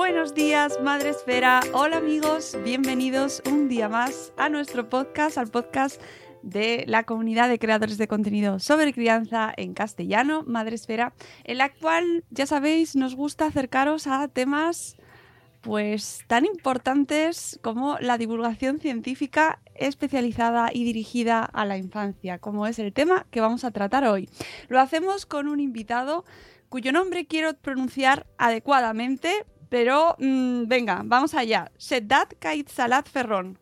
Buenos días, Madre Esfera. Hola amigos, bienvenidos un día más a nuestro podcast, al podcast de la comunidad de creadores de contenido sobre crianza en castellano, Madre Esfera, en la cual, ya sabéis, nos gusta acercaros a temas pues tan importantes como la divulgación científica especializada y dirigida a la infancia, como es el tema que vamos a tratar hoy. Lo hacemos con un invitado cuyo nombre quiero pronunciar adecuadamente, pero mmm, venga, vamos allá. Sedat Kait Salat Ferrón.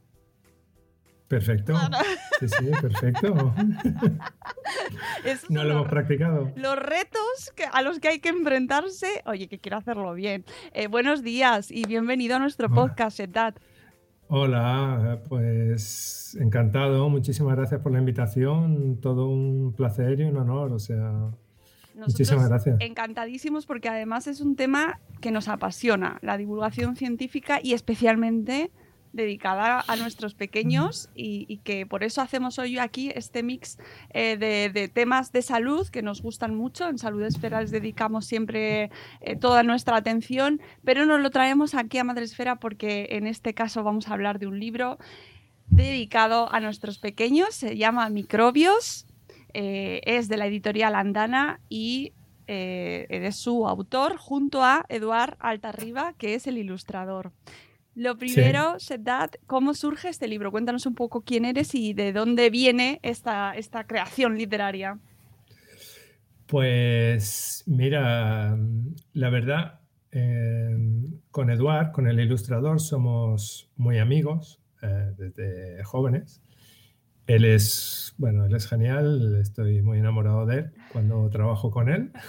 Perfecto. Sí, sí, perfecto. no lo hemos practicado. Los retos que, a los que hay que enfrentarse. Oye, que quiero hacerlo bien. Eh, buenos días y bienvenido a nuestro podcast, Edad. Hola, pues encantado. Muchísimas gracias por la invitación. Todo un placer y un honor. O sea, Nosotros muchísimas gracias. Encantadísimos porque además es un tema que nos apasiona, la divulgación científica y especialmente dedicada a nuestros pequeños y, y, que por eso hacemos hoy aquí este mix eh, de, de, temas de salud que nos gustan mucho. En Salud Esfera les dedicamos siempre eh, toda nuestra atención, pero nos lo traemos aquí a Madre Esfera porque en este caso vamos a hablar de un libro dedicado a nuestros pequeños, se llama Microbios, eh, es de la editorial Andana y es su autor junto a Eduard Altarriba, que es el ilustrador. Lo primero, sí. Sedat, ¿cómo surge este libro? Cuéntanos un poco quién eres y de dónde viene esta, esta creación literaria. Pues mira, la verdad, eh, con Eduard, con el ilustrador, somos muy amigos eh, desde jóvenes. Él es, bueno, él es genial, estoy muy enamorado de él cuando trabajo con él.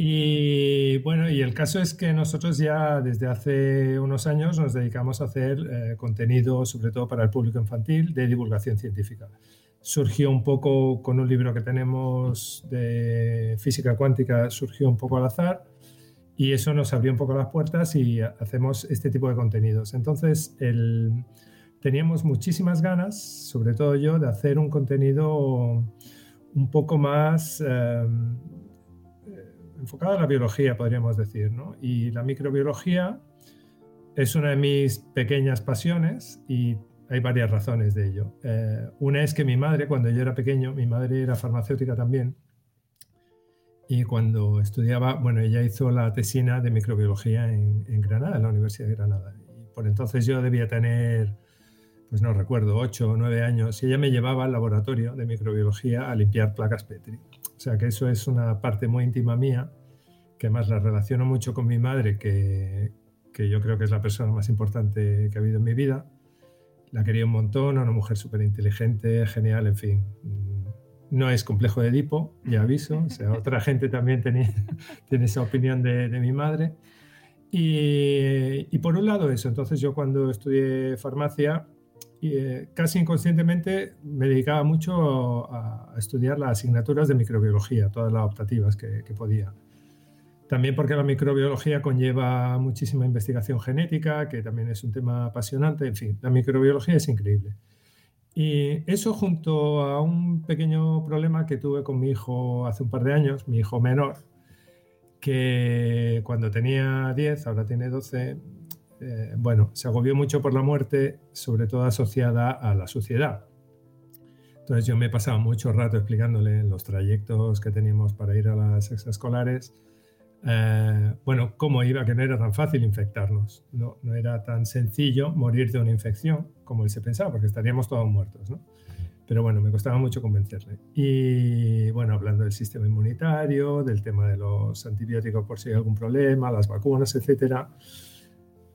Y bueno, y el caso es que nosotros ya desde hace unos años nos dedicamos a hacer eh, contenido, sobre todo para el público infantil, de divulgación científica. Surgió un poco con un libro que tenemos de física cuántica, surgió un poco al azar y eso nos abrió un poco las puertas y hacemos este tipo de contenidos. Entonces, el, teníamos muchísimas ganas, sobre todo yo, de hacer un contenido un poco más... Eh, enfocada a la biología, podríamos decir, ¿no? Y la microbiología es una de mis pequeñas pasiones y hay varias razones de ello. Eh, una es que mi madre, cuando yo era pequeño, mi madre era farmacéutica también, y cuando estudiaba, bueno, ella hizo la tesina de microbiología en, en Granada, en la Universidad de Granada. Y por entonces yo debía tener, pues no recuerdo, ocho o nueve años, y ella me llevaba al laboratorio de microbiología a limpiar placas Petri. O sea que eso es una parte muy íntima mía, que además la relaciono mucho con mi madre, que, que yo creo que es la persona más importante que ha habido en mi vida. La quería un montón, una mujer súper inteligente, genial, en fin. No es complejo de Edipo, ya aviso. O sea, otra gente también tenía, tiene esa opinión de, de mi madre. Y, y, por un lado eso, entonces yo cuando estudié farmacia, y, eh, casi inconscientemente me dedicaba mucho a, estudiar las asignaturas de microbiología, todas las optativas que, que, podía. También porque la microbiología conlleva muchísima investigación genética, que también es un tema apasionante. En fin, la microbiología es increíble. Y eso junto a un pequeño problema que tuve con mi hijo hace un par de años, mi hijo menor, que cuando tenía 10, ahora tiene 12, eh, bueno, se agobió mucho por la muerte, sobre todo asociada a la suciedad. Entonces yo me he pasado mucho rato explicándole los trayectos que teníamos para ir a las extraescolares, eh, bueno, cómo iba, que no era tan fácil infectarnos, no, no era tan sencillo morir de una infección como él se pensaba, porque estaríamos todos muertos, ¿no? Pero bueno, me costaba mucho convencerle. Y bueno, hablando del sistema inmunitario, del tema de los antibióticos por si hay algún problema, las vacunas, etcétera.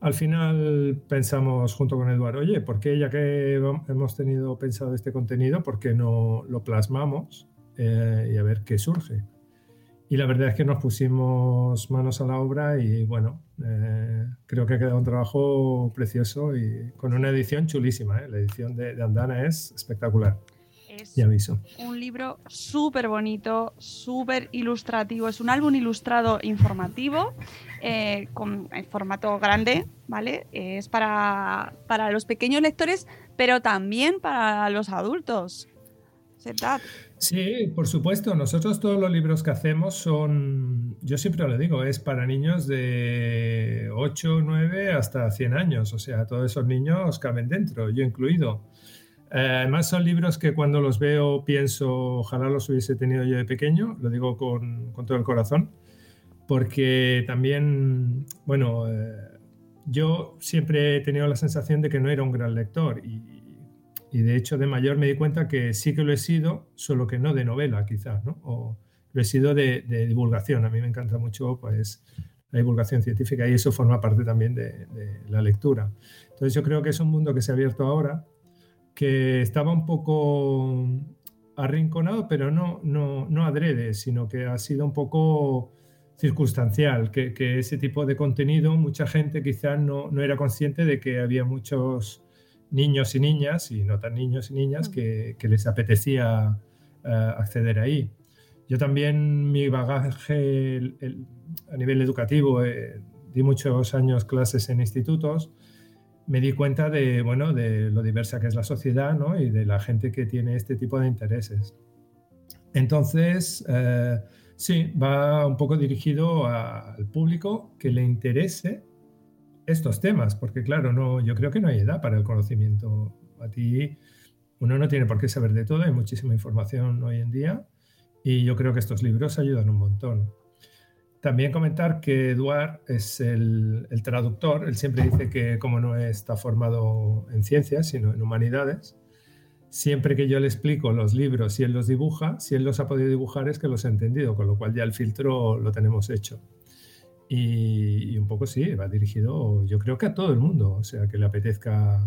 Al final pensamos junto con Eduardo, oye, ¿por qué ya que hemos tenido pensado este contenido, por qué no lo plasmamos eh, y a ver qué surge? Y la verdad es que nos pusimos manos a la obra y bueno, eh, creo que ha quedado un trabajo precioso y con una edición chulísima. ¿eh? La edición de, Andana es espectacular. Es aviso. un libro súper bonito, súper ilustrativo. Es un álbum ilustrado informativo eh, con en formato grande, ¿vale? Es para, para los pequeños lectores, pero también para los adultos. Sí, por supuesto. Nosotros todos los libros que hacemos son, yo siempre lo digo, es para niños de 8, 9 hasta 100 años. O sea, todos esos niños caben dentro, yo incluido. Eh, además son libros que cuando los veo pienso, ojalá los hubiese tenido yo de pequeño, lo digo con, con todo el corazón, porque también, bueno, eh, yo siempre he tenido la sensación de que no era un gran lector y, y de hecho de mayor me di cuenta que sí que lo he sido, solo que no de novela quizás, ¿no? O lo he sido de, divulgación. A mí me encanta mucho pues, la divulgación científica y eso forma parte también de, la lectura. Entonces yo creo que es un mundo que se ha abierto ahora, que estaba un poco arrinconado, pero no, no, no adrede, sino que ha sido un poco circunstancial, que, que ese tipo de contenido mucha gente quizás no, no era consciente de que había muchos niños y niñas, y no tan niños y niñas, que, les apetecía eh, acceder ahí. Yo también mi bagaje a nivel educativo, eh, di muchos años clases en institutos, me di cuenta de, bueno, de lo diversa que es la sociedad ¿no? y de la gente que tiene este tipo de intereses. Entonces, eh, sí, va un poco dirigido al público que le interese estos temas, porque claro, no, yo creo que no hay edad para el conocimiento. A ti uno no tiene por qué saber de todo, hay muchísima información hoy en día y yo creo que estos libros ayudan un montón. También comentar que Eduard es el, traductor, él siempre dice que como no está formado en ciencias, sino en humanidades, siempre que yo le explico los libros y él los dibuja, si él los ha podido dibujar es que los ha entendido, con lo cual ya el filtro lo tenemos hecho. Y, un poco sí, va dirigido yo creo que a todo el mundo, o sea, que le apetezca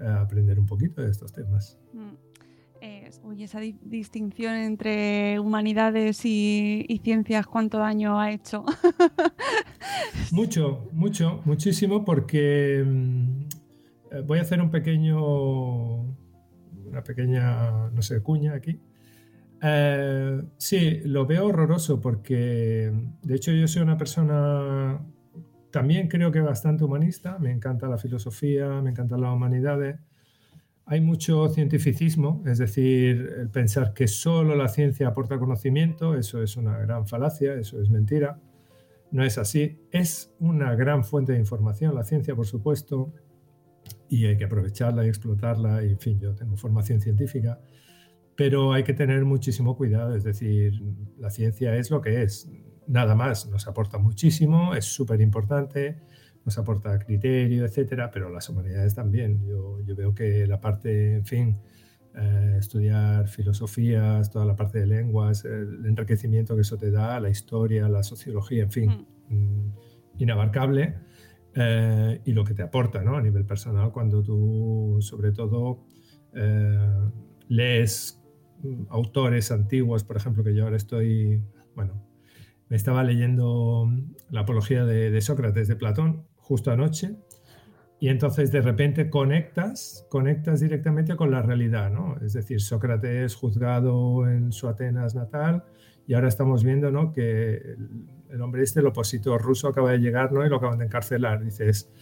eh, aprender un poquito de estos temas. Mm. Oye, esa distinción entre humanidades y, ciencias, ¿cuánto daño ha hecho? mucho, mucho, muchísimo, porque mm, eh, voy a hacer un pequeño, una pequeña, no sé, cuña aquí. Eh, sí, lo veo horroroso porque de hecho yo soy una persona también creo que bastante humanista, me encanta la filosofía, me encantan las humanidades. Hay mucho cientificismo, es decir, el pensar que solo la ciencia aporta conocimiento, eso es una gran falacia, eso es mentira. No es así. Es una gran fuente de información, la ciencia, por supuesto, y hay que aprovecharla y explotarla. Y, en fin, yo tengo formación científica pero hay que tener muchísimo cuidado, es decir, la ciencia es lo que es, nada más, nos aporta muchísimo, es súper importante, nos aporta criterio, etcétera, pero las humanidades también. Yo, yo veo que la parte, en fin, eh, estudiar filosofías, toda la parte de lenguas, el enriquecimiento que eso te da, la historia, la sociología, en fin, mm. Mm, inabarcable. Eh, y lo que te aporta ¿no? a nivel personal cuando tú, sobre todo, eh, lees autores antiguos, por ejemplo, que yo ahora estoy, bueno, me estaba leyendo la apología de, Sócrates de Platón justo anoche y entonces de repente conectas, conectas directamente con la realidad, ¿no? Es decir, Sócrates juzgado en su Atenas natal y ahora estamos viendo, ¿no? Que el, hombre este, el opositor ruso, acaba de llegar, ¿no? Y lo acaban de encarcelar. Dices,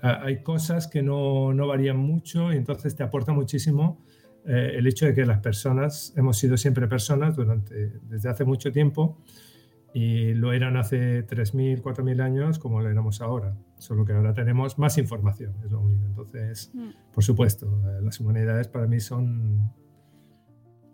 hay cosas que no, no varían mucho y entonces te aporta muchísimo eh, el hecho de que las personas hemos sido siempre personas durante, desde hace mucho tiempo y lo eran hace 3.000, 4.000 años como lo éramos ahora. solo que ahora tenemos más información, es lo único. Entonces, Mm. por supuesto, eh, las humanidades para mí son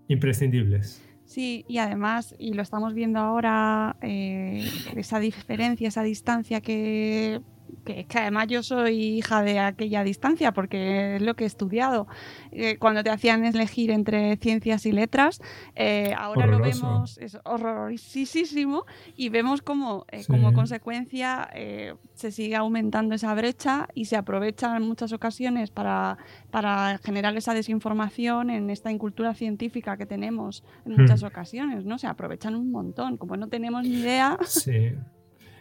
imprescindibles. Sí, y además, y lo estamos viendo ahora, eh, esa diferencia, esa distancia que, que, que además yo soy hija de aquella distancia porque es lo que he estudiado. Eh, cuando te hacían elegir entre ciencias y letras, eh, ahora lo Horroroso. vemos, es horrorosísimo, y vemos como, eh, Sí. como consecuencia eh, se sigue aumentando esa brecha y se aprovecha en muchas ocasiones para, para generar esa desinformación en esta incultura científica que tenemos en muchas Hmm. ocasiones, ¿no? Se aprovechan un montón, como no tenemos ni idea. Sí.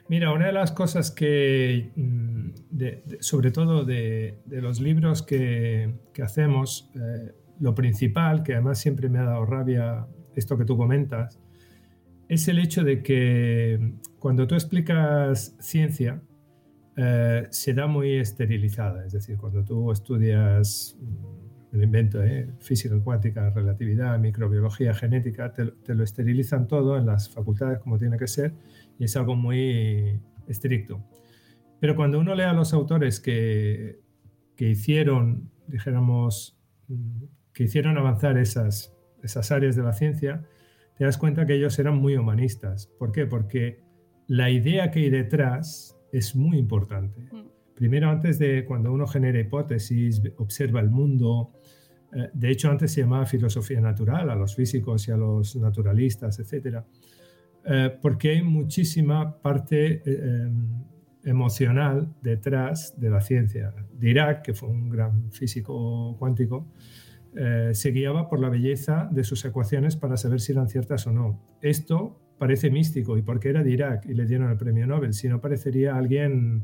Mira, una de las cosas que, mm, sobre todo de, los libros que, hacemos, eh, lo principal, que además siempre me ha dado rabia esto que tú comentas, es el hecho de que cuando tú explicas ciencia, eh, se da muy esterilizada. Es decir, cuando tú estudias, mm, me lo invento, ¿eh? física cuántica, relatividad, microbiología, genética, te, te lo esterilizan todo en las facultades como tiene que ser y es algo muy estricto. Pero cuando uno lee a los autores que, que hicieron, dijéramos, mm, que hicieron avanzar esas, esas áreas de la ciencia, te das cuenta que ellos eran muy humanistas. ¿Por qué? Porque la idea que hay detrás es muy importante. Mm. Primero, antes de cuando uno genera hipótesis, observa el mundo. eh, De hecho, antes se llamaba filosofía natural a los físicos y a los naturalistas, etcétera eh, porque hay muchísima parte eh, eh, emocional detrás de la ciencia. Dirac, que fue un gran físico cuántico, se guiaba por la belleza de sus ecuaciones para saber si eran ciertas o no. Esto parece místico, y porque era Dirac y le dieron el premio Nobel, si no parecería alguien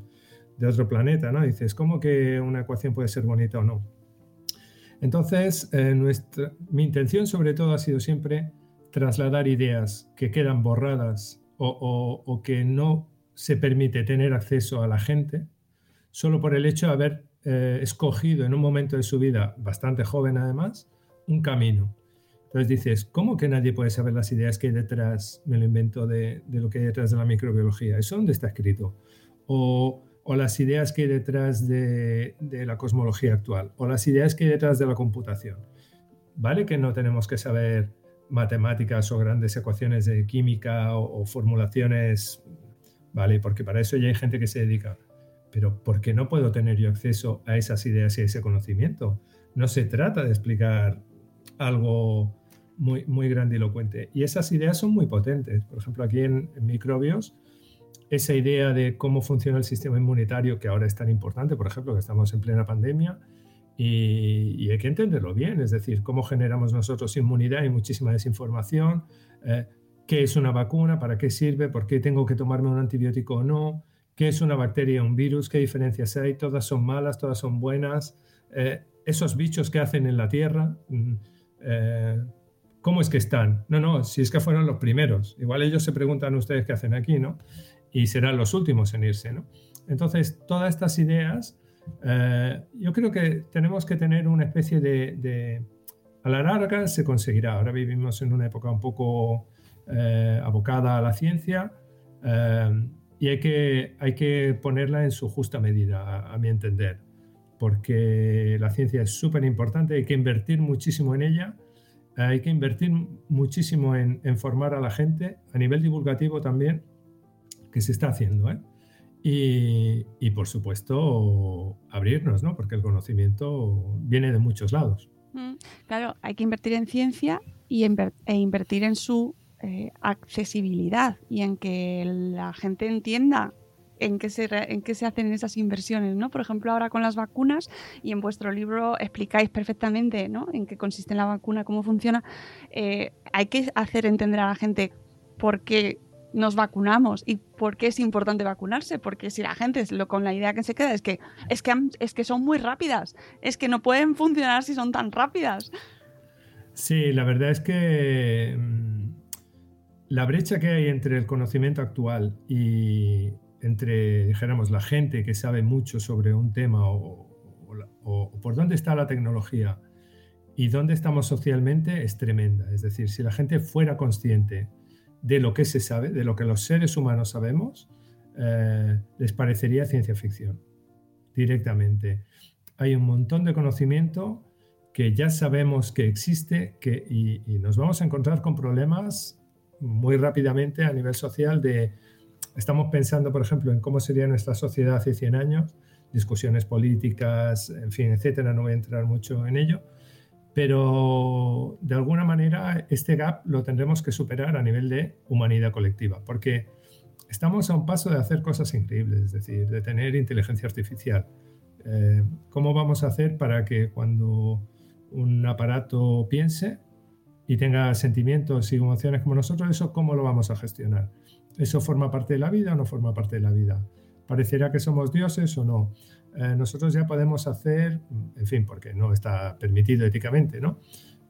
de otro planeta, ¿no? Dices, ¿cómo que una ecuación puede ser bonita o no? Entonces, nuestra, mi intención sobre todo ha sido siempre trasladar ideas que quedan borradas o, que no se permite tener acceso a la gente solo por el hecho de haber eh, escogido en un momento de su vida, bastante joven además, un camino. Entonces dices, ¿cómo que nadie puede saber las ideas que hay detrás, me lo invento, de, lo que hay detrás de la microbiología? ¿Eso dónde está escrito? O, o las ideas que hay detrás de, de la cosmología actual, o las ideas que hay detrás de la computación. ¿Vale que no tenemos que saber matemáticas o grandes ecuaciones de química o, formulaciones? Vale, porque para eso ya hay gente que se dedica. Pero ¿por qué no puedo tener yo acceso a esas ideas y a ese conocimiento? No se trata de explicar algo muy, muy grandilocuente. Y esas ideas son muy potentes. Por ejemplo, aquí en, en microbios, esa idea de cómo funciona el sistema inmunitario, que ahora es tan importante, por ejemplo, que estamos en plena pandemia, y, hay que entenderlo bien, es decir, cómo generamos nosotros inmunidad y muchísima desinformación, eh, qué es una vacuna, para qué sirve, por qué tengo que tomarme un antibiótico o no, qué es una bacteria un virus, qué diferencias hay, todas son malas, todas son buenas, eh, esos bichos que hacen en la Tierra, mm, eh, ¿cómo es que están? No, no, si es que fueron los primeros, igual ellos se preguntan ustedes qué hacen aquí, ¿no? Y serán los últimos en irse, ¿no? Entonces, todas estas ideas, eh, yo creo que tenemos que tener una especie de, de- A la larga se conseguirá. Ahora vivimos en una época un poco eh, abocada a la ciencia eh, y hay que, hay que ponerla en su justa medida, a, a mi entender, porque la ciencia es súper importante, hay que invertir muchísimo en ella, hay que invertir muchísimo en, en formar a la gente, a nivel divulgativo también, que se está haciendo, ¿eh? Y, por supuesto abrirnos, ¿no? Porque el conocimiento viene de muchos lados. Mm, Claro, hay que invertir en ciencia y e invertir en su eh, accesibilidad y en que la gente entienda en qué, se, en qué se hacen esas inversiones, ¿no? Por ejemplo, ahora con las vacunas y en vuestro libro explicáis perfectamente, ¿no? En qué consiste la vacuna, cómo funciona. Eh, hay que hacer entender a la gente por qué nos vacunamos y por qué es importante vacunarse, porque si la gente lo, con la idea que se queda es que, es, que, es que son muy rápidas, es que no pueden funcionar si son tan rápidas. Sí, la verdad es que mm, la brecha que hay entre el conocimiento actual y entre, dijéramos, la gente que sabe mucho sobre un tema o por dónde está la tecnología y dónde estamos socialmente es tremenda. Es decir, si la gente fuera consciente de lo que se sabe, de lo que los seres humanos sabemos, eh, les parecería ciencia ficción directamente. Hay un montón de conocimiento que ya sabemos que existe que, y, nos vamos a encontrar con problemas muy rápidamente a nivel social de, estamos pensando, por ejemplo, en cómo sería nuestra sociedad hace 100 años, discusiones políticas, en fin, etcétera, no voy a entrar mucho en ello, pero de alguna manera este gap lo tendremos que superar a nivel de humanidad colectiva, porque estamos a un paso de hacer cosas increíbles, es decir, de tener inteligencia artificial. Eh, ¿Cómo vamos a hacer para que cuando un aparato piense y tenga sentimientos y emociones como nosotros, eso cómo lo vamos a gestionar? ¿Eso forma parte de la vida o no forma parte de la vida? ¿Parecerá que somos dioses o no? Eh, nosotros ya podemos hacer, en fin, porque no está permitido éticamente, ¿no?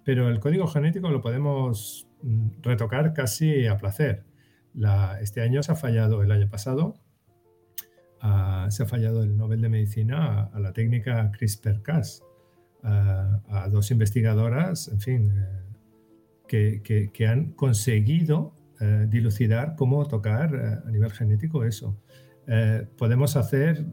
Pero el código genético lo podemos mm, retocar casi a placer. este año se ha fallado, el año pasado, se ha fallado el Nobel de Medicina a, la técnica CRISPR-Cas, a, dos investigadoras, en fin, eh, que, han conseguido eh, dilucidar cómo tocar a nivel genético eso. podemos hacer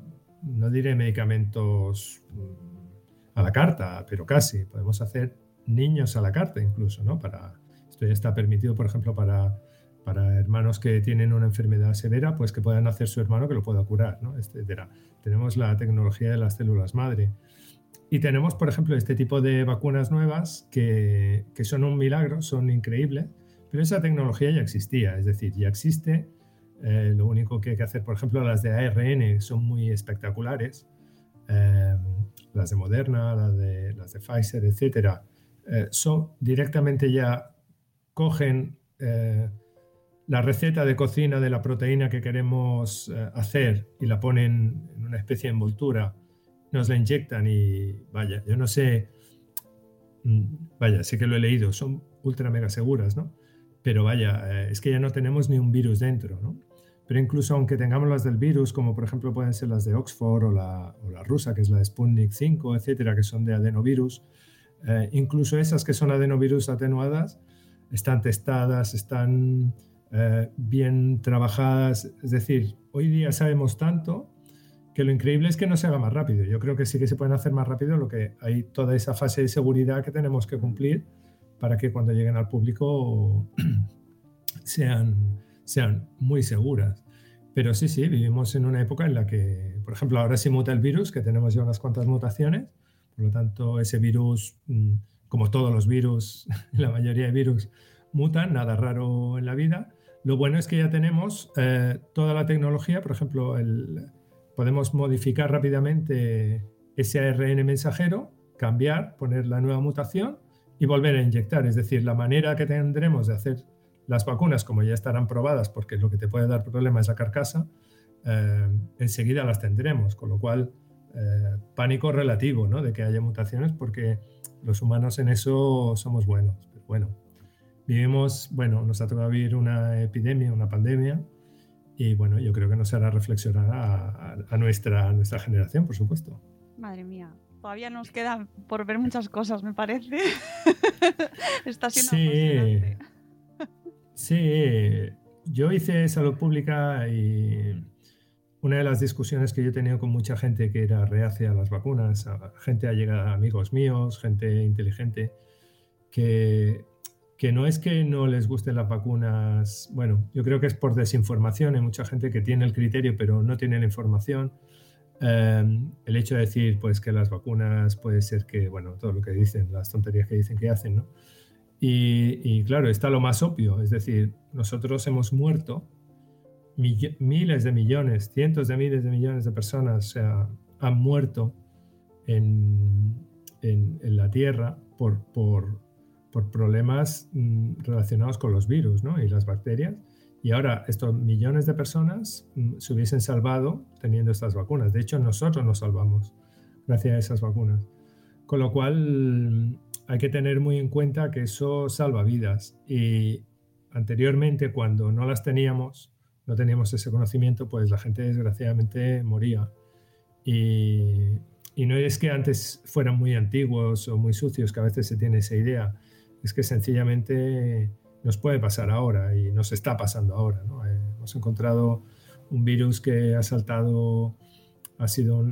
no diré medicamentos mm, a la carta, pero casi. Podemos hacer niños a la carta incluso, ¿no? Para, esto ya está permitido, por ejemplo, para, para hermanos que tienen una enfermedad severa, pues que puedan hacer su hermano que lo pueda curar, ¿no? Etcétera. Tenemos la tecnología de las células madre. Y tenemos, por ejemplo, este tipo de vacunas nuevas que, que son un milagro, son increíbles, pero esa tecnología ya existía, es decir, ya existe eh, lo único que hay que hacer, por ejemplo, las de ARN son muy espectaculares. Eh, las de Moderna, las de, Pfizer, etcétera, eh, son directamente ya cogen la receta de cocina de la proteína que queremos hacer y la ponen en una especie de envoltura, nos la inyectan y vaya, yo no sé, mm, vaya, sé que lo he leído, son ultra mega seguras, ¿no? Pero vaya, es que ya no tenemos ni un virus dentro, ¿no? Pero incluso aunque tengamos las del virus, como por ejemplo pueden ser las de Oxford o la, rusa, que es la de Sputnik 5, etcétera, que son de adenovirus, eh, incluso esas que son adenovirus atenuadas, están testadas, están eh, bien trabajadas. Es decir, hoy día sabemos tanto que lo increíble es que no se haga más rápido. Yo creo que sí que se pueden hacer más rápido, lo que hay toda esa fase de seguridad que tenemos que cumplir para que cuando lleguen al público sean sean muy seguras. Pero sí, sí, vivimos en una época en la que, por ejemplo, ahora sí muta el virus, que tenemos ya unas cuantas mutaciones, por lo tanto, ese virus, mm, como todos los virus, la mayoría de virus, mutan, nada raro en la vida. Lo bueno es que ya tenemos eh, toda la tecnología, por ejemplo, podemos modificar rápidamente ese ARN mensajero, cambiar, poner la nueva mutación y volver a inyectar. Es decir, la manera que tendremos de hacer las vacunas, como ya estarán probadas, porque lo que te puede dar problema es la carcasa, eh, enseguida las tendremos, con lo cual eh, pánico relativo ¿no? de que haya mutaciones, porque los humanos en eso somos buenos. Pero bueno, vivimos, bueno, nos ha tocado vivir una epidemia, una pandemia, y bueno, yo creo que nos hará reflexionar a, nuestra, nuestra generación, por supuesto. Madre mía, todavía nos queda por ver muchas cosas, me parece. Está siendo sí. Sí, yo hice salud pública y una de las discusiones que yo he tenido con mucha gente que era reacia a las vacunas, gente ha llegado, amigos míos, gente inteligente, que, que no es que no les gusten las vacunas, bueno, yo creo que es por desinformación, hay mucha gente que tiene el criterio pero no tiene la información. Em, el hecho de decir pues que las vacunas puede ser que, bueno, todo lo que dicen, las tonterías que dicen que hacen, ¿no? Y, claro, está lo más obvio, es decir, nosotros hemos muerto miles de millones, cientos de miles de millones de personas han muerto en, la Tierra por, problemas mm, relacionados con los virus y las bacterias. Y ahora estos millones de personas mm, se hubiesen salvado teniendo estas vacunas. De hecho, nosotros nos salvamos gracias a esas vacunas. Con lo cual, hay que tener muy en cuenta que eso salva vidas y anteriormente cuando no las teníamos, no teníamos ese conocimiento, pues la gente desgraciadamente moría. Y, no es que antes fueran muy antiguos o muy sucios, que a veces se tiene esa idea, es que sencillamente nos puede pasar ahora y nos está pasando ahora. ¿no? Eh, hemos encontrado un virus que ha saltado, ha sido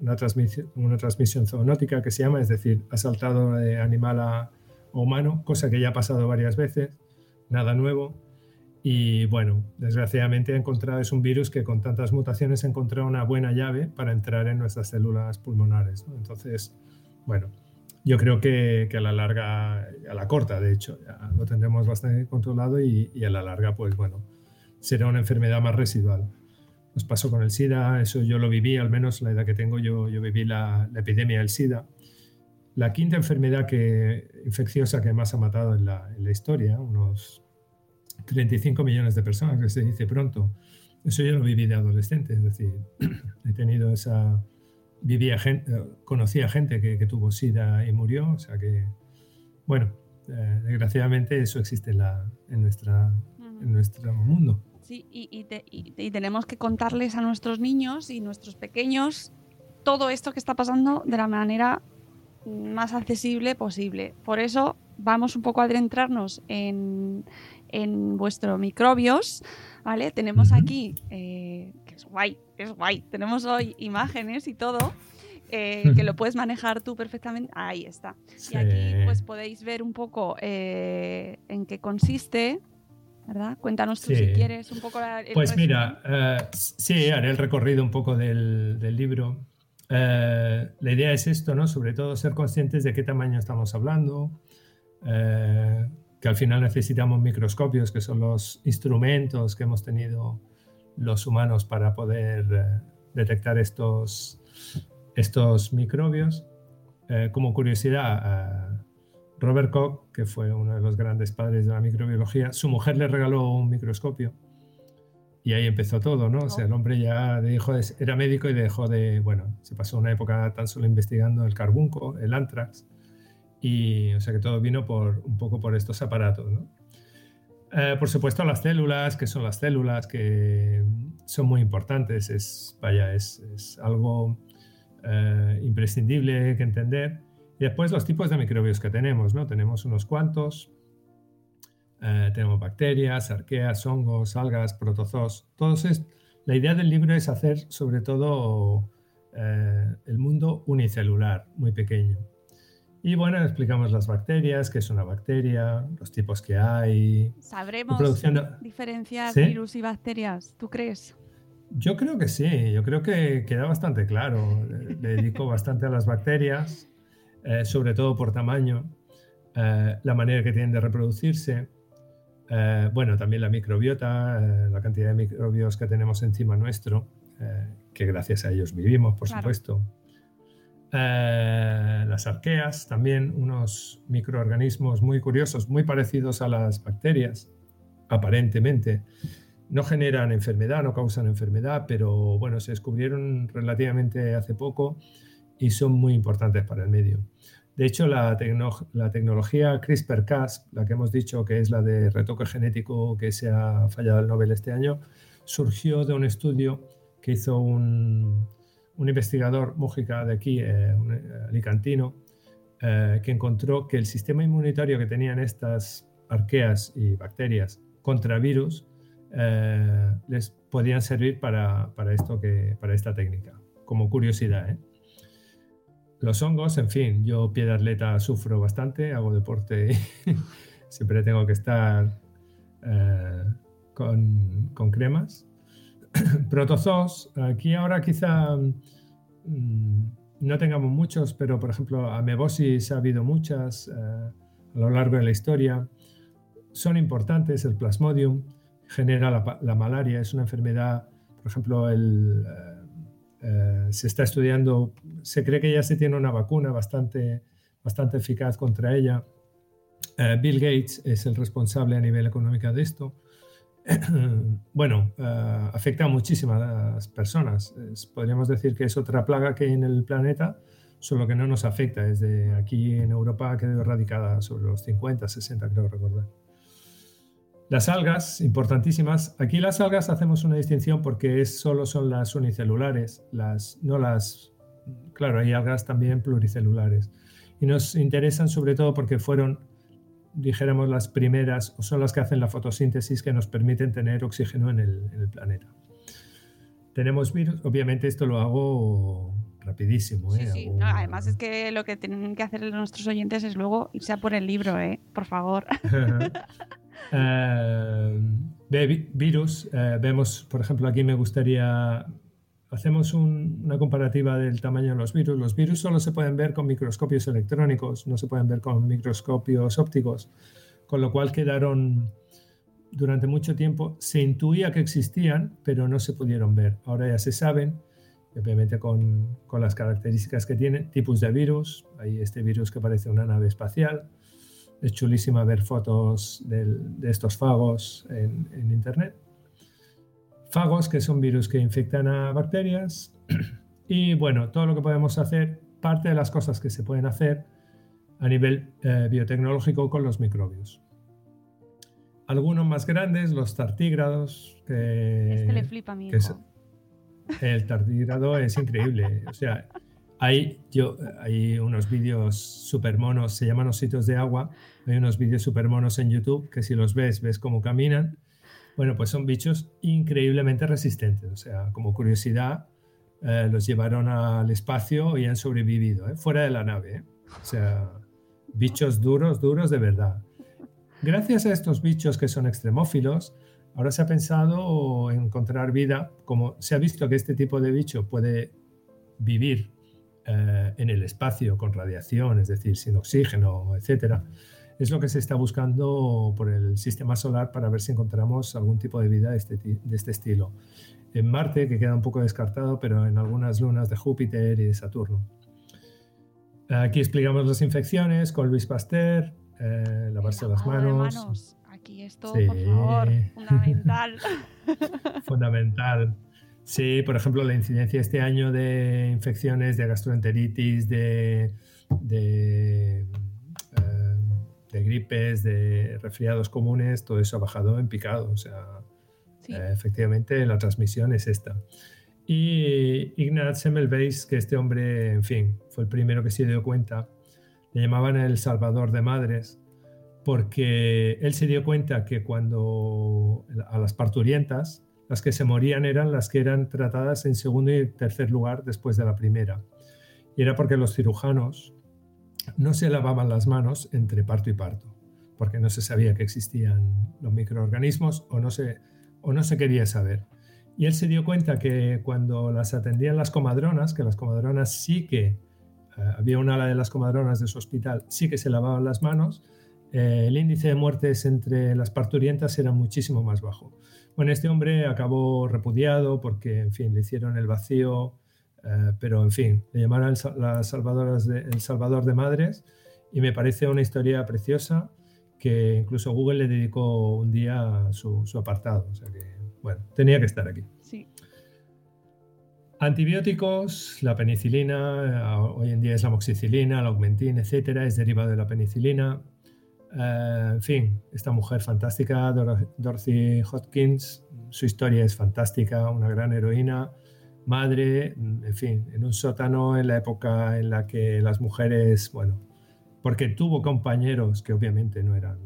una, transmisión, una transmisión zoonótica que se llama, es decir, ha saltado de animal a humano, cosa que ya ha pasado varias veces, nada nuevo. Y bueno, desgraciadamente ha encontrado, es un virus que con tantas mutaciones ha encontrado una buena llave para entrar en nuestras células pulmonares. Entonces, bueno, yo creo que, a la larga, a la corta de hecho, lo tendremos bastante controlado y, a la larga, pues bueno, será una enfermedad más residual. Nos pasó con el SIDA, eso yo lo viví, al menos la edad que tengo, yo, yo viví la, epidemia del SIDA. La quinta enfermedad que, infecciosa que más ha matado en la, en la historia, unos 35 millones de personas, que se dice pronto. Eso yo lo viví de adolescente, es decir, he tenido esa, vivía gente, conocía gente que, tuvo SIDA y murió, o sea que, bueno, eh, desgraciadamente eso existe en, la, en, nuestra, en nuestro mundo. Sí, y, y, tenemos que contarles a nuestros niños y nuestros pequeños todo esto que está pasando de la manera más accesible posible. Por eso vamos un poco a adentrarnos en, en vuestros microbios, ¿vale? Tenemos aquí, eh, que es guay, es guay, tenemos hoy imágenes y todo. Eh, que lo puedes manejar tú perfectamente. Ahí está. Y aquí pues podéis ver un poco eh, en qué consiste, ¿verdad? Cuéntanos tú si quieres un poco la, Pues mira, sí, haré el recorrido un poco del, del libro. la idea es esto, ¿no? Sobre todo ser conscientes de qué tamaño estamos hablando, que al final necesitamos microscopios, que son los instrumentos que hemos tenido los humanos para poder detectar estos, estos microbios. Como curiosidad, Robert Koch, que fue uno de los grandes padres de la microbiología, su mujer le regaló un microscopio y ahí empezó todo, ¿no? O sea, el hombre ya dejó era médico y dejó de, bueno, se pasó una época tan solo investigando el carbunco, el antrax, y o sea que todo vino por, un poco por estos aparatos. ¿no? Eh, por supuesto, las células, que son las células, que son muy importantes, es, vaya, es, es algo eh, imprescindible que entender. Y después los tipos de microbios que tenemos, ¿no? Tenemos unos cuantos, eh, tenemos bacterias, arqueas, hongos, algas, protozoos. Todos es, la idea del libro es hacer sobre todo el mundo unicelular, muy pequeño. Y bueno, explicamos las bacterias, qué es una bacteria, los tipos que hay. ¿Sabremos diferenciar virus y bacterias? ¿Tú crees? Yo creo que sí, yo creo que queda bastante claro. Le dedico bastante a las bacterias, eh, sobre todo por tamaño, eh, la manera que tienen de reproducirse. Eh, bueno, también la microbiota, la cantidad de microbios que tenemos encima nuestro, que gracias a ellos vivimos, por supuesto. Las arqueas, también unos microorganismos muy curiosos, muy parecidos a las bacterias, aparentemente. No generan enfermedad, no causan enfermedad, pero bueno, se descubrieron relativamente hace poco y son muy importantes para el medio. De hecho, la, tecnología CRISPR-Cas, la que hemos dicho que es la de retoque genético que se ha fallado el Nobel este año, surgió de un estudio que hizo un, un investigador Mújica de aquí, eh, un eh, alicantino, eh, que encontró que el sistema inmunitario que tenían estas arqueas y bacterias contra virus les podían servir para, esto que, para esta técnica, como curiosidad. Los hongos, en fin, yo pie de atleta sufro bastante, hago deporte y siempre tengo que estar con, con cremas protozoos, aquí ahora quizá mm, no tengamos muchos, pero por ejemplo, amebosis ha habido muchas eh, a lo largo de la historia. Son importantes, el plasmodium genera la, malaria, es una enfermedad, por ejemplo, el, eh, eh, se está estudiando, se cree que ya se tiene una vacuna bastante, bastante eficaz contra ella. Bill Gates es el responsable a nivel económico de esto. bueno, eh, afecta a muchísimas personas. podríamos decir que es otra plaga que hay en el planeta, solo que no nos afecta. Desde aquí en Europa ha quedado erradicada sobre los 50, 60, creo recordar. Las algas, importantísimas. Aquí las algas hacemos una distinción porque es, solo son las unicelulares, las, no las... Claro, hay algas también pluricelulares. Y nos interesan sobre todo porque fueron dijéramos, las primeras, o son las que hacen la fotosíntesis que nos permiten tener oxígeno en el, planeta. tenemos virus. Obviamente esto lo hago rapidísimo. Sí, ¿eh? sí. No, además es que lo que tienen que hacer nuestros oyentes es luego irse a por el libro, ¿eh? Por favor. Eh, virus, eh, vemos, por ejemplo, aquí me gustaría, hacemos un- una comparativa del tamaño de los virus. Los virus solo se pueden ver con microscopios electrónicos, no se pueden ver con microscopios ópticos, con lo cual quedaron durante mucho tiempo, se intuía que existían, pero no se pudieron ver. Ahora ya se saben, obviamente con, con las características que tienen, tipos de virus, hay este virus que parece una nave espacial, es chulísima ver fotos del- de estos fagos en, en internet. Fagos que son virus que infectan a bacterias. Y bueno, todo lo que podemos hacer, parte de las cosas que se pueden hacer a nivel eh, biotecnológico con los microbios. Algunos más grandes, los tartígrados, que, Este le flipa a mi que es- hijo. el tardígrado es increíble. O sea, hay, yo, hay unos vídeos super monos, se llaman ositos de agua. Hay unos vídeos super monos en YouTube que si los ves, ves cómo caminan. Bueno, pues son bichos increíblemente resistentes. O sea, como curiosidad, eh, los llevaron al espacio y han sobrevivido, ¿eh? fuera de la nave. ¿eh? O sea, bichos duros, duros de verdad. Gracias a estos bichos que son extremófilos, ahora se ha pensado en encontrar vida, como se ha visto que este tipo de bicho puede vivir eh, en el espacio con radiación, es decir, sin oxígeno, etcétera. Es lo que se está buscando por el sistema solar para ver si encontramos algún tipo de vida de este, de este estilo. En Marte, que queda un poco descartado, pero en algunas lunas de Júpiter y de Saturno. Aquí explicamos las infecciones con Luis Pasteur, eh, lavarse las de manos, manos. Aquí esto, Sí. por favor, fundamental. fundamental. Sí, por ejemplo, la incidencia este año de infecciones, de gastroenteritis, de, de, de gripes, de resfriados comunes, todo eso ha bajado en picado. O sea, Sí. eh, efectivamente la transmisión es esta. Y Ignaz Semmelweis, que este hombre, en fin, fue el primero que se dio cuenta, le llamaban el salvador de madres, porque él se dio cuenta que cuando a las parturientas, las que se morían eran las que eran tratadas en segundo y tercer lugar después de la primera. Y era porque los cirujanos no se lavaban las manos entre parto y parto, porque no se sabía que existían los microorganismos o no se, o no se quería saber. Y él se dio cuenta que cuando las atendían las comadronas, que las comadronas sí que, eh, había una ala de las comadronas de su hospital, sí que se lavaban las manos, eh, el índice de muertes entre las parturientas era muchísimo más bajo. Bueno, este hombre acabó repudiado porque, en fin, le hicieron el vacío, eh, pero, en fin, le llamaron las salvadoras de- el salvador de madres y me parece una historia preciosa que incluso Google le dedicó un día su, su apartado. O sea que, bueno, tenía que estar aquí. Sí. Antibióticos, la penicilina, eh, hoy en día es la moxicilina, la augmentin, etcétera, es derivado de la penicilina. Eh, en fin, esta mujer fantástica, Dor- Dorothy Hodgkins, su historia es fantástica, una gran heroína, madre, en fin, en un sótano en la época en la que las mujeres, bueno, porque tuvo compañeros que obviamente no eran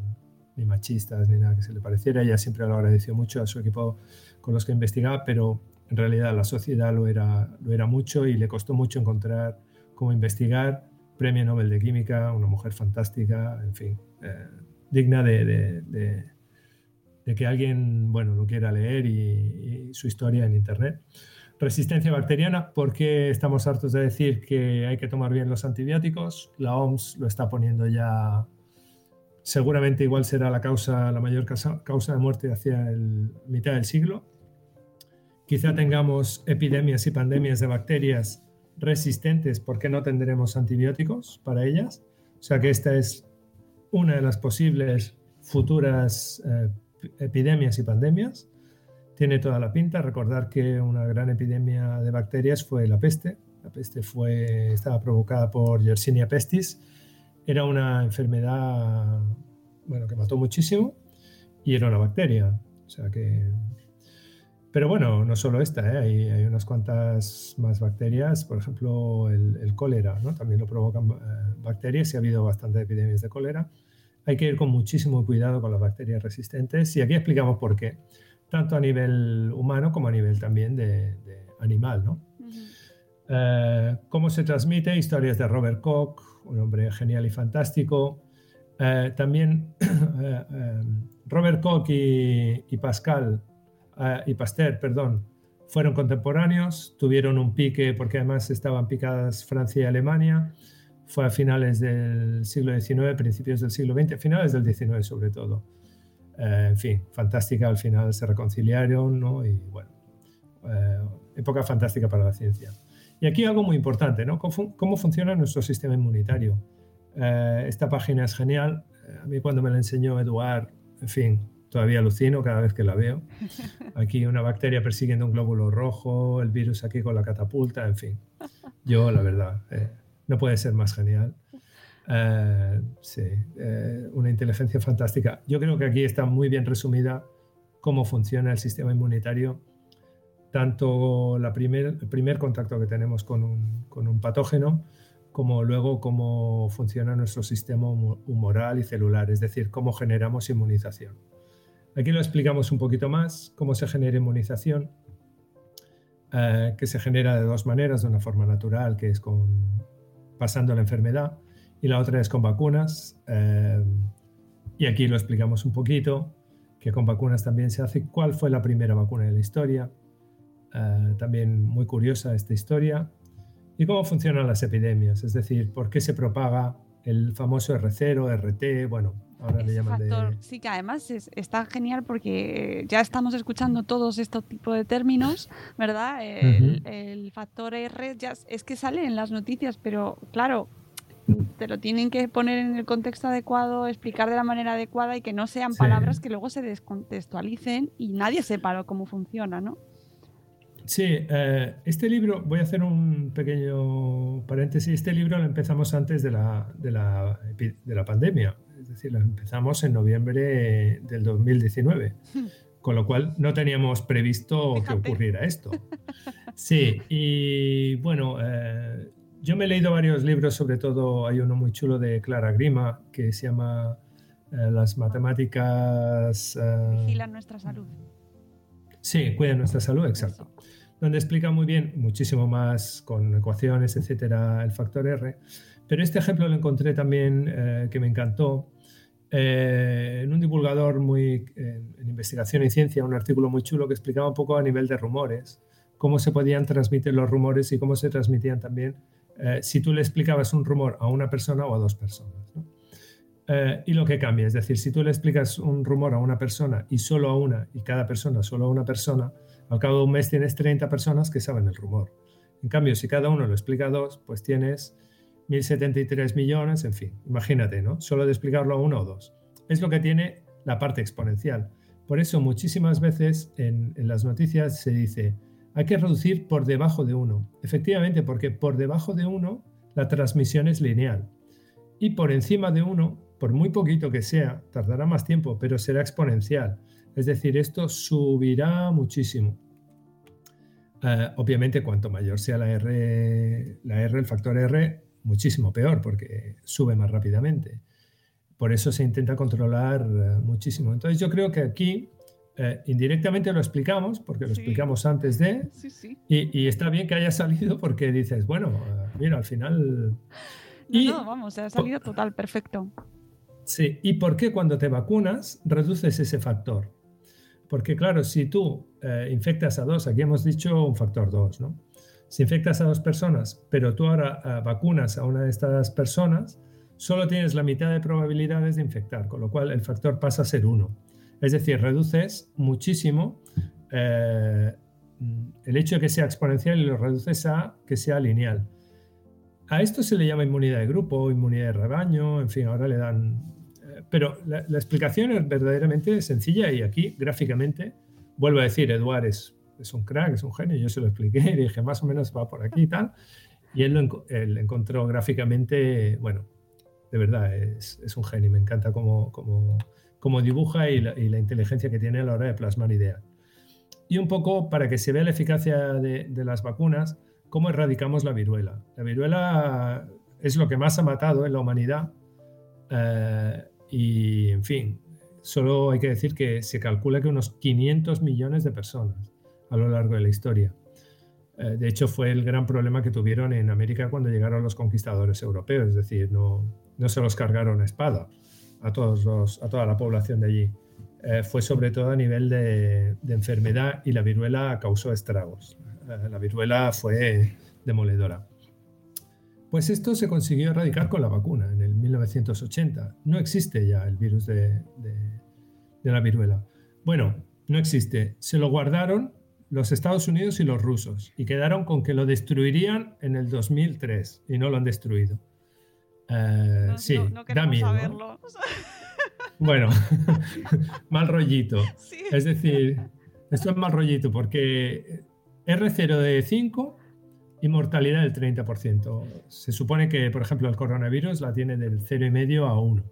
ni machistas ni nada que se le pareciera, ella siempre lo agradeció mucho a su equipo con los que investigaba, pero en realidad la sociedad lo era, lo era mucho y le costó mucho encontrar cómo investigar. Premio Nobel de Química, una mujer fantástica, en fin, eh, digna de, que alguien bueno, lo quiera leer y su historia en Internet. Resistencia bacteriana, porque estamos hartos de decir que hay que tomar bien los antibióticos. La OMS lo está poniendo ya. Seguramente igual será la causa, la mayor causa, causa de muerte hacia el mitad del siglo. Quizá tengamos epidemias y pandemias de bacterias resistentes porque no tendremos antibióticos para ellas. O sea que esta es una de las posibles futuras eh, epidemias y pandemias. Tiene toda la pinta. Recordar que una gran epidemia de bacterias fue la peste. La peste fue, estaba provocada por Yersinia pestis. Era una enfermedad bueno, que mató muchísimo y era una bacteria. O sea que pero bueno, no solo esta, ¿eh? hay, unas cuantas más bacterias, por ejemplo el, el cólera, ¿no? también lo provocan eh, bacterias y ha habido bastantes epidemias de cólera. Hay que ir con muchísimo cuidado con las bacterias resistentes y aquí explicamos por qué. Tanto a nivel humano como a nivel también de, de animal, ¿no? Eh, ¿Cómo se transmite? Historias de Robert Koch, un hombre genial y fantástico. Eh, también eh, eh, Robert Koch y, y Pascal eh, y Pasteur, perdón, fueron contemporáneos, tuvieron un pique porque además estaban picadas Francia y Alemania. Fue a finales del siglo XIX, principios del siglo XX, finales del XIX sobre todo. Eh, en fin, fantástica, al final se reconciliaron, ¿no? Y bueno, eh, época fantástica para la ciencia. Y aquí algo muy importante, ¿no? ¿Cómo, funciona nuestro sistema inmunitario? Eh, esta página es genial. A mí cuando me la enseñó Eduard, en fin, todavía alucino cada vez que la veo. Aquí una bacteria persiguiendo un glóbulo rojo, el virus aquí con la catapulta, en fin. Yo, la verdad, no puede ser más genial. Eh, sí, eh, una inteligencia fantástica. Yo creo que aquí está muy bien resumida cómo funciona el sistema inmunitario, tanto la primer, el primer contacto que tenemos con un, patógeno, como luego cómo funciona nuestro sistema humo- humoral y celular, es decir, cómo generamos inmunización. Aquí lo explicamos un poquito más, cómo se genera inmunización, eh, que se genera de dos maneras, de una forma natural, que es pasando la enfermedad, y la otra es con vacunas. eh, y aquí lo explicamos un poquito, que con vacunas también se hace. ¿Cuál fue la primera vacuna de la historia? Eh, también muy curiosa esta historia. Y cómo funcionan las epidemias, es decir, por qué se propaga el famoso R0, RT, bueno, ahora le llaman de... factor, sí que además es- está genial porque ya estamos escuchando todos estos tipos de términos, ¿verdad? El, Ujú. el factor R ya es- es que sale en las noticias, pero claro, te lo tienen que poner en el contexto adecuado, explicar de la manera adecuada y que no sean Sí. palabras que luego se descontextualicen y nadie sepa cómo funciona, ¿no? Sí, eh, este libro, voy a hacer un pequeño paréntesis, este libro lo empezamos antes de la, de la, de la pandemia, es decir, lo empezamos en noviembre del 2019, con lo cual no teníamos previsto que ocurriera esto. Sí, y bueno, eh, yo me he leído varios libros, sobre todo hay uno muy chulo de Clara Grima que se llama eh, Las matemáticas... eh, Vigilan nuestra salud. Sí, cuida nuestra salud, exacto. Donde explica muy bien, muchísimo más con ecuaciones, etcétera, el factor R. Pero este ejemplo lo encontré también eh, que me encantó en un divulgador muy en investigación y ciencia, un artículo muy chulo que explicaba un poco a nivel de rumores cómo se podían transmitir los rumores y cómo se transmitían también eh, si tú le explicabas un rumor a una persona o a dos personas. ¿no? Eh, y lo que cambia, es decir, si tú le explicas un rumor a una persona y solo a una, y cada persona solo a una persona, al cabo de un mes tienes 30 personas que saben el rumor. En cambio, si cada uno lo explica a dos, pues tienes 1073 millones, en fin, imagínate, ¿no? Solo de explicarlo a uno o dos. Es lo que tiene la parte exponencial. Por eso muchísimas veces en, en las noticias se dice, hay que reducir por debajo de uno. Efectivamente, porque por debajo de uno la transmisión es lineal. Y por encima de uno, por muy poquito que sea, tardará más tiempo, pero será exponencial. Es decir, esto subirá muchísimo. Eh, obviamente, cuanto mayor sea la R, la R, el factor R, muchísimo peor, porque sube más rápidamente. Por eso se intenta controlar eh, muchísimo. Entonces, yo creo que aquí eh, indirectamente lo explicamos, porque lo Sí. explicamos antes de, Sí, sí. y, y está bien que haya salido porque dices, bueno, eh, mira, al final... No, Y- no, vamos, ha salido total, perfecto. Sí, ¿y por qué cuando te vacunas reduces ese factor? Porque claro, si tú eh, infectas a dos, aquí hemos dicho un factor 2, ¿no? Si infectas a dos personas, pero tú ahora eh, vacunas a una de estas personas, solo tienes la mitad de probabilidades de infectar, con lo cual el factor pasa a ser 1. Es decir, reduces muchísimo eh, el hecho de que sea exponencial y lo reduces a que sea lineal. A esto se le llama inmunidad de grupo, inmunidad de rebaño, en fin, ahora le dan... eh, Pero la, explicación es verdaderamente sencilla y aquí, gráficamente, vuelvo a decir, Eduard es, un crack, es un genio, yo se lo expliqué y dije, más o menos va por aquí y tal, y él lo encontró gráficamente, bueno, de verdad, es, es un genio, me encanta cómo, cómo, cómo dibuja y la, inteligencia que tiene a la hora de plasmar ideas. Y un poco para que se vea la eficacia de, de las vacunas, cómo erradicamos la viruela. La viruela es lo que más ha matado en la humanidad eh, y, en fin, solo hay que decir que se calcula que unos 500 millones de personas a lo largo de la historia. Eh, de hecho, fue el gran problema que tuvieron en América cuando llegaron los conquistadores europeos, es decir, no, no se los cargaron a espada a, todos los, a toda la población de allí. Eh, fue sobre todo a nivel de, enfermedad y la viruela causó estragos. Eh, la viruela fue demoledora. Pues esto se consiguió erradicar con la vacuna en el 1980. No existe ya el virus de, de, de la viruela. Bueno, no existe. Se lo guardaron los Estados Unidos y los rusos y quedaron con que lo destruirían en el 2003 y no lo han destruido. No- sí, no, no da miedo. Bueno, mal rollito. Sí. Es decir, esto es mal rollito porque R0 de 5 y mortalidad del 30%. Se supone que, por ejemplo, el coronavirus la tiene del 0,5 a 1.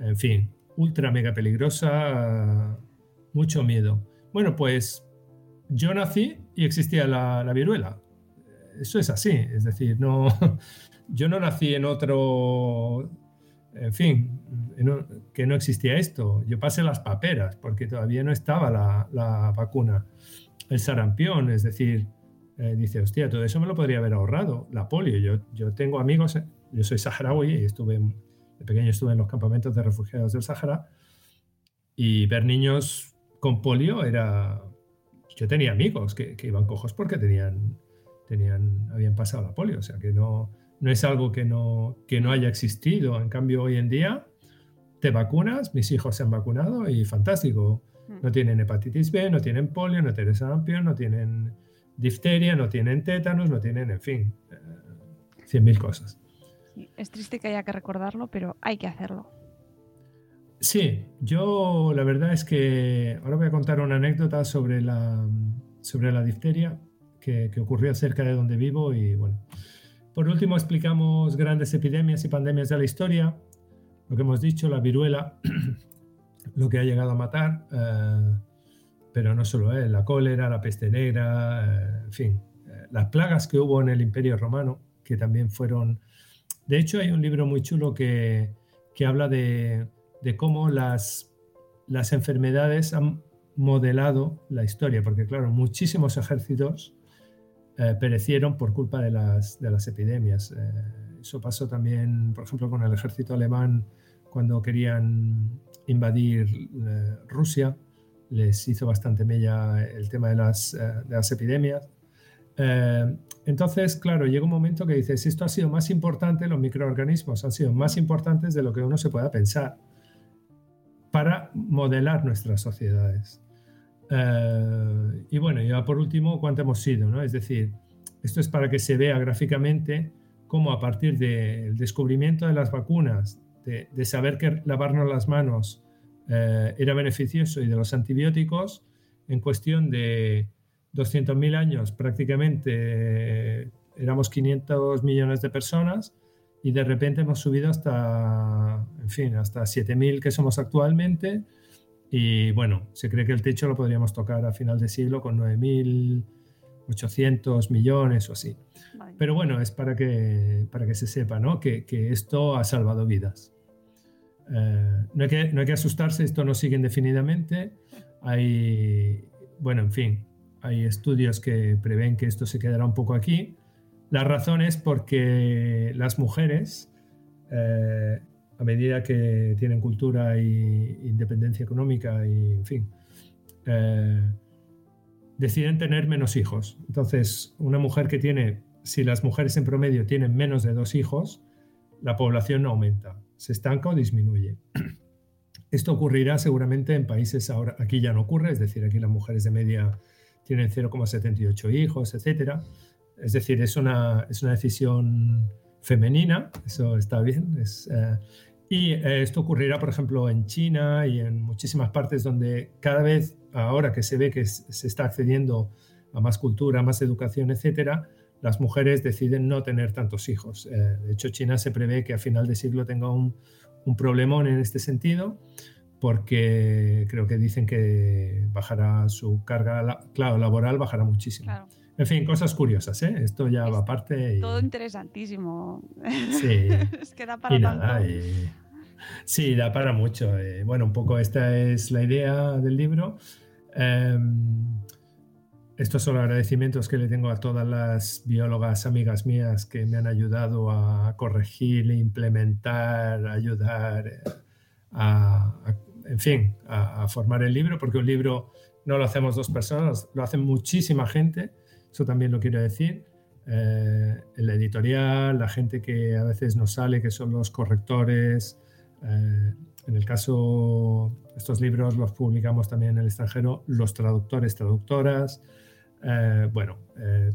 En fin, ultra mega peligrosa, mucho miedo. Bueno, pues yo nací y existía la, la viruela. Eso es así, es decir, no, yo no nací en otro, en fin, en que no existía esto. Yo pasé las paperas porque todavía no estaba la, la vacuna. El sarampión, es decir, eh, dice, hostia, todo eso me lo podría haber ahorrado. La polio, yo, yo tengo amigos, eh, yo soy saharaui y estuve, de pequeño estuve en los campamentos de refugiados del Sahara y ver niños con polio era... Yo tenía amigos que, que iban cojos porque tenían, tenían, habían pasado la polio, o sea que no, no es algo que no, que no haya existido. En cambio, hoy en día te vacunas, mis hijos se han vacunado y fantástico. No tienen hepatitis B, no tienen polio, no tienen sarampión, no tienen difteria, no tienen tétanos, no tienen, en fin, eh, cien mil cosas. Sí, Es triste que haya que recordarlo, pero hay que hacerlo. Sí, yo la verdad es que ahora voy a contar una anécdota sobre la, sobre la difteria que, que ocurrió cerca de donde vivo y bueno. Por último explicamos grandes epidemias y pandemias de la historia, lo que hemos dicho, la viruela, lo que ha llegado a matar, eh, pero no solo la cólera, la peste negra, eh, en fin, eh, las plagas que hubo en el Imperio Romano, que también fueron... De hecho, hay un libro muy chulo que, que habla de, de cómo las, las enfermedades han modelado la historia, porque claro, muchísimos ejércitos eh, perecieron por culpa de las, de las epidemias. Eh, eso pasó también, por ejemplo, con el ejército alemán cuando querían invadir eh, Rusia, les hizo bastante mella el tema de las, de las epidemias. Entonces, claro, llega un momento que dices, esto ha sido más importante, los microorganismos han sido más importantes de lo que uno se pueda pensar para modelar nuestras sociedades. Eh, y bueno, ya por último, ¿cuánto hemos sido? ¿no? Es decir, esto es para que se vea gráficamente cómo a partir del descubrimiento de las vacunas, de, de saber que lavarnos las manos eh, era beneficioso y de los antibióticos, en cuestión de 200.000 años prácticamente eh, éramos 500 millones de personas y de repente hemos subido hasta, en fin, hasta 7.000 que somos actualmente y bueno, se cree que el techo lo podríamos tocar a final de siglo con 9.800 millones o así. Vale. Pero bueno, es para que, para que se sepa ¿no? que, que esto ha salvado vidas. Eh, no, hay que, no hay que asustarse, esto no sigue indefinidamente. Hay, bueno, en fin, hay estudios que prevén que esto se quedará un poco aquí. La razón es porque las mujeres, eh, a medida que tienen cultura e independencia económica y, en fin, eh, deciden tener menos hijos. Entonces, una mujer que tiene, si las mujeres en promedio tienen menos de dos hijos, la población no aumenta, se estanca o disminuye. Esto ocurrirá seguramente en países ahora, aquí ya no ocurre, es decir, aquí las mujeres de media tienen 0,78 hijos, etcétera. Es decir, es una, es una decisión femenina, eso está bien. Eh, y eh, esto ocurrirá, por ejemplo, en China y en muchísimas partes donde cada vez, ahora que se ve que se está accediendo a más cultura, más educación, etcétera, las mujeres deciden no tener tantos hijos. Eh, de hecho, China se prevé que a final de siglo tenga un, un problemón en este sentido porque creo que dicen que bajará su carga la, claro, laboral, bajará muchísimo. Claro. En fin, cosas curiosas, ¿eh? Esto ya Es va aparte. Y, Todo interesantísimo. sí, es que da para y tanto. y, Sí, da para mucho. Eh, bueno, un poco esta es la idea del libro. Em, estos son los agradecimientos que le tengo a todas las biólogas amigas mías que me han ayudado a corregir, implementar, ayudar eh, a, en fin, a, formar el libro, porque un libro no lo hacemos dos personas, lo hacen muchísima gente, eso también lo quiero decir. Eh, la editorial, la gente que a veces nos sale, que son los correctores. Eh, en el caso, estos libros los publicamos también en el extranjero, los traductores, traductoras. Eh, bueno,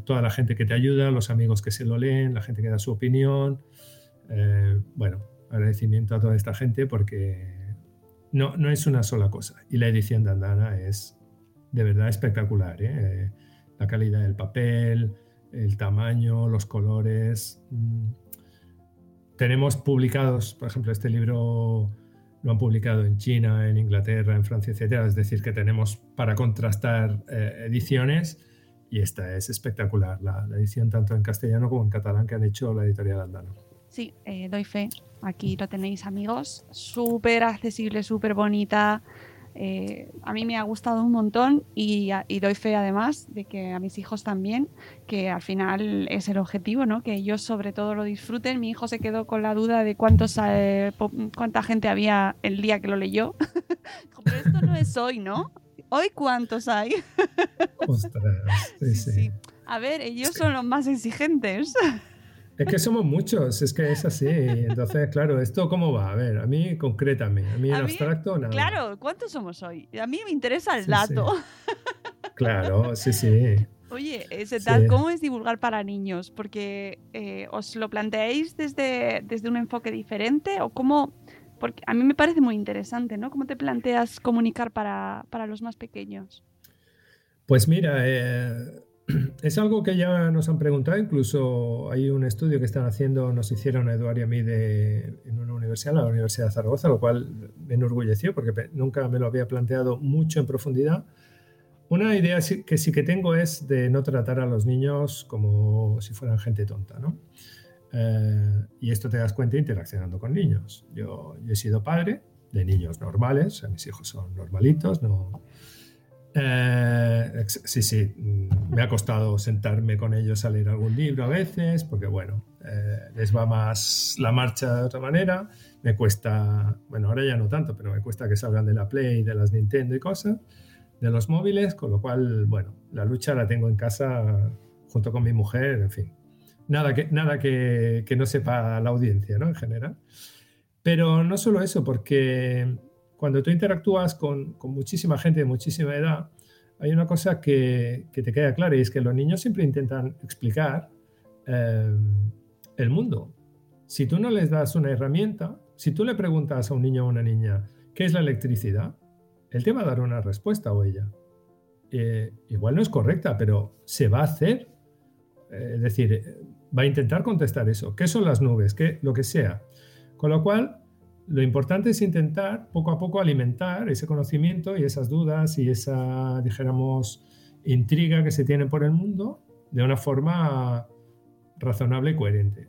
toda la gente que te ayuda, los amigos que se lo leen, la gente que da su opinión. bueno, agradecimiento a toda esta gente porque no, no es una sola cosa. Y la edición de Andana es de verdad espectacular. ¿eh? La calidad del papel, el tamaño, los colores. Mm. Tenemos publicados, por ejemplo, este libro lo han publicado en China, en Inglaterra, en Francia, etcétera. Es decir, que tenemos para contrastar eh, ediciones y esta es espectacular, la, edición tanto en castellano como en catalán que han hecho la editorial Andana. Sí, eh, doy fe. Aquí lo tenéis, amigos. Súper accesible, súper bonita. Eh, a mí me ha gustado un montón y, doy fe además de que a mis hijos también, que al final es el objetivo, ¿no? Que ellos sobre todo lo disfruten. Mi hijo se quedó con la duda de cuántos, eh, cuánta gente había el día que lo leyó. Pero esto no es hoy, ¿no? Hoy cuántos hay. Ostras, sí, sí. A ver, ellos son los más exigentes. Es que somos muchos, es que es así. Entonces, claro, ¿esto cómo va? A ver, a mí concrétame, a mí en abstracto nada. Claro, ¿cuántos somos hoy? A mí me interesa el dato. Claro, sí, sí. Oye, ese tal, ¿cómo es divulgar para niños? Porque eh, os lo planteáis desde, desde un enfoque diferente o cómo... Porque a mí me parece muy interesante, ¿no? ¿Cómo te planteas comunicar para, para los más pequeños? Pues mira, eh, es algo que ya nos han preguntado, incluso hay un estudio que están haciendo, nos hicieron a Eduardo y a mí de, en una universidad, la Universidad de Zaragoza, lo cual me enorgulleció porque nunca me lo había planteado mucho en profundidad. Una idea que sí que tengo es de no tratar a los niños como si fueran gente tonta, ¿no? Eh, y esto te das cuenta interaccionando con niños. Yo, yo he sido padre de niños normales, mis hijos son normalitos, no, eh, sí, sí, mm, me ha costado sentarme con ellos a leer algún libro a veces, porque bueno, eh, les va más la marcha de otra manera. Me cuesta, bueno, ahora ya no tanto, pero me cuesta que salgan de la Play, de las Nintendo y cosas, de los móviles, con lo cual, bueno, la lucha la tengo en casa junto con mi mujer, en fin. Nada que, nada que, que no sepa la audiencia, ¿no? En general. Pero no solo eso, porque cuando tú interactúas con, muchísima gente de muchísima edad, hay una cosa que, te queda clara y es que los niños siempre intentan explicar eh, el mundo. Si tú no les das una herramienta, si tú le preguntas a un niño o una niña qué es la electricidad, él te va a dar una respuesta o ella. Eh, igual no es correcta, pero se va a hacer. Eh, es decir, va a intentar contestar eso. ¿Qué son las nubes? ¿Qué? Lo que sea. Con lo cual, lo importante es intentar poco a poco alimentar ese conocimiento y esas dudas y esa, dijéramos, intriga que se tiene por el mundo de una forma razonable y coherente.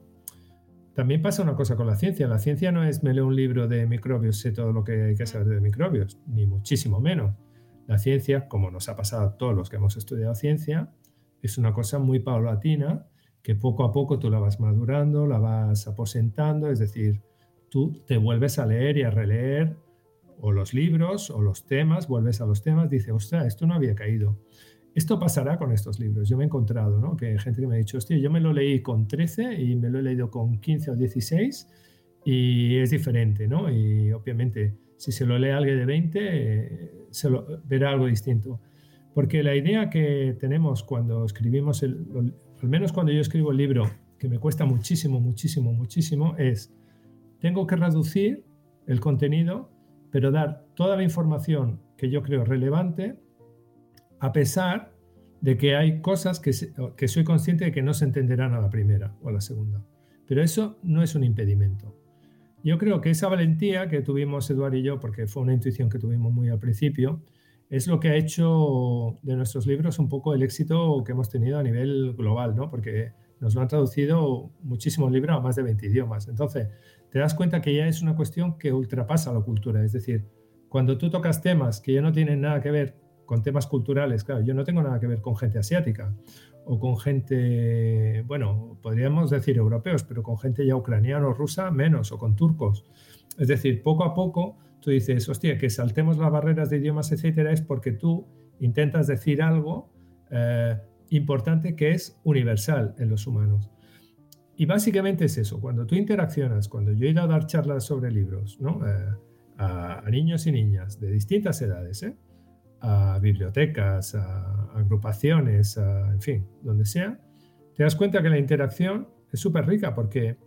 También pasa una cosa con la ciencia. La ciencia no es me leo un libro de microbios, sé todo lo que hay que saber de microbios, ni muchísimo menos. La ciencia, como nos ha pasado a todos los que hemos estudiado ciencia, es una cosa muy paulatina que poco a poco tú la vas madurando, la vas aposentando, es decir, tú te vuelves a leer y a releer o los libros o los temas, vuelves a los temas, dices, ostras, esto no había caído. Esto pasará con estos libros. Yo me he encontrado, ¿no? Que gente que me ha dicho, hostia, yo me lo leí con 13 y me lo he leído con 15 o 16 y es diferente, ¿no? Y obviamente, si se lo lee alguien de 20, se lo, verá algo distinto. Porque la idea que tenemos cuando escribimos, el, al menos cuando yo escribo el libro, que me cuesta muchísimo, muchísimo, muchísimo, es tengo que reducir el contenido, pero dar toda la información que yo creo relevante, a pesar de que hay cosas que, que soy consciente de que no se entenderán a la primera o a la segunda. Pero eso no es un impedimento. Yo creo que esa valentía que tuvimos Eduardo y yo, porque fue una intuición que tuvimos muy al principio, es lo que ha hecho de nuestros libros un poco el éxito que hemos tenido a nivel global, ¿no? Porque nos lo han traducido muchísimos libros a más de 20 idiomas. Entonces, te das cuenta que ya es una cuestión que ultrapasa la cultura. Es decir, cuando tú tocas temas que ya no tienen nada que ver con temas culturales, claro, yo no tengo nada que ver con gente asiática o con gente, bueno, podríamos decir europeos, pero con gente ya ucraniana o rusa menos, o con turcos. Es decir, poco a poco tú dices, hostia, que saltemos las barreras de idiomas, etcétera, es porque tú intentas decir algo eh, importante que es universal en los humanos. Y básicamente es eso, cuando tú interaccionas, cuando yo he ido a dar charlas sobre libros, ¿no? Eh, a, niños y niñas de distintas edades, ¿eh? a bibliotecas, a, agrupaciones, en fin, donde sea, te das cuenta que la interacción es súper rica porque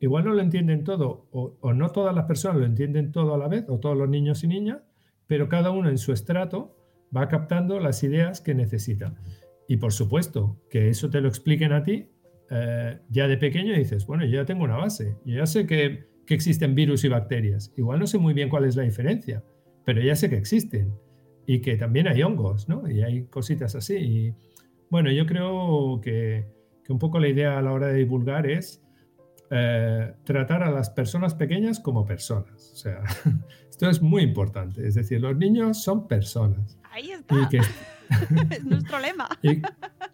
igual no lo entienden todo o, o, no todas las personas lo entienden todo a la vez o todos los niños y niñas, pero cada uno en su estrato va captando las ideas que necesita. Y por supuesto, que eso te lo expliquen a ti, eh, ya de pequeño dices, bueno, yo ya tengo una base, yo ya sé que, que, existen virus y bacterias. Igual no sé muy bien cuál es la diferencia, pero ya sé que existen y que también hay hongos, ¿no? Y hay cositas así. Bueno, yo creo que, que un poco la idea a la hora de divulgar es eh, tratar a las personas pequeñas como personas. O sea, esto es muy importante. Es decir, los niños son personas. Ahí está. es nuestro lema.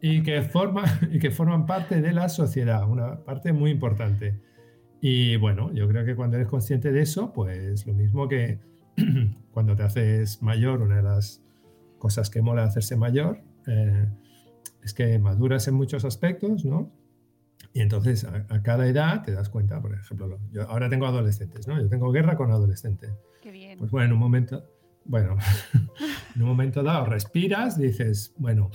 Y, que forma, y que forman parte de la sociedad, una parte muy importante. Y bueno, yo creo que cuando eres consciente de eso, pues lo mismo que cuando te haces mayor, una de las cosas que mola hacerse mayor eh, es que maduras en muchos aspectos, ¿no? Y entonces a, cada edad te das cuenta, por ejemplo, yo ahora tengo adolescentes, ¿no? Yo tengo guerra con adolescentes. Qué bien. Pues bueno, en un momento, bueno, en un momento dado respiras, dices, bueno,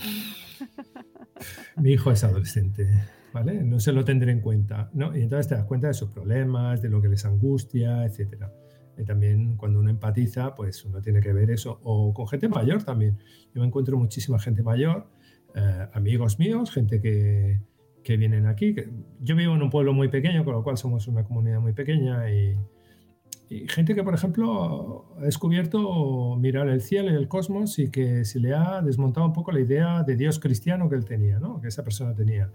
mi hijo es adolescente, ¿vale? No se lo tendré en cuenta, ¿no? Y entonces te das cuenta de sus problemas, de lo que les angustia, etcétera. Y también cuando uno empatiza, pues uno tiene que ver eso. O con gente mayor también. Yo me encuentro muchísima gente mayor, eh, amigos míos, gente que, que vienen aquí. Yo vivo en un pueblo muy pequeño, con lo cual somos una comunidad muy pequeña y, gente que, por ejemplo, ha descubierto mirar el cielo y el cosmos y que se le ha desmontado un poco la idea de Dios cristiano que él tenía, ¿no? que esa persona tenía.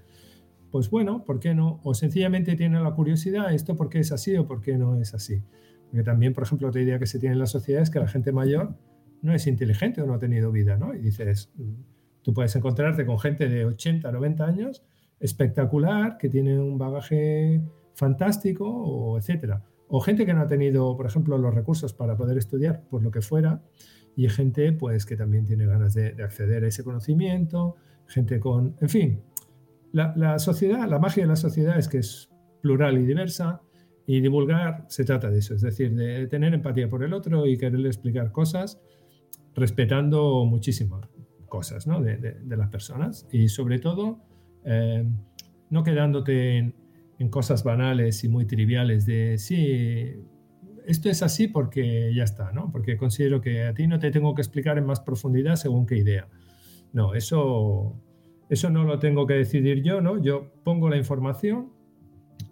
Pues bueno, ¿por qué no? O sencillamente tiene la curiosidad, ¿esto por qué es así o por qué no es así? Porque también, por ejemplo, otra idea que se tiene en la sociedad es que la gente mayor no es inteligente o no ha tenido vida, ¿no? Y dices, tú puedes encontrarte con gente de 80, 90 años espectacular, que tiene un bagaje fantástico, o etcétera. O gente que no ha tenido, por ejemplo, los recursos para poder estudiar por lo que fuera, y gente pues que también tiene ganas de, acceder a ese conocimiento, gente con, en fin, la, sociedad, la magia de la sociedad es que es plural y diversa, y divulgar se trata de eso, es decir, de tener empatía por el otro y quererle explicar cosas respetando muchísimas cosas ¿no? de, las personas y sobre todo eh, no quedándote en, cosas banales y muy triviales de, sí, esto es así porque ya está, ¿no? Porque considero que a ti no te tengo que explicar en más profundidad según qué idea. No, eso, eso no lo tengo que decidir yo, ¿no? Yo pongo la información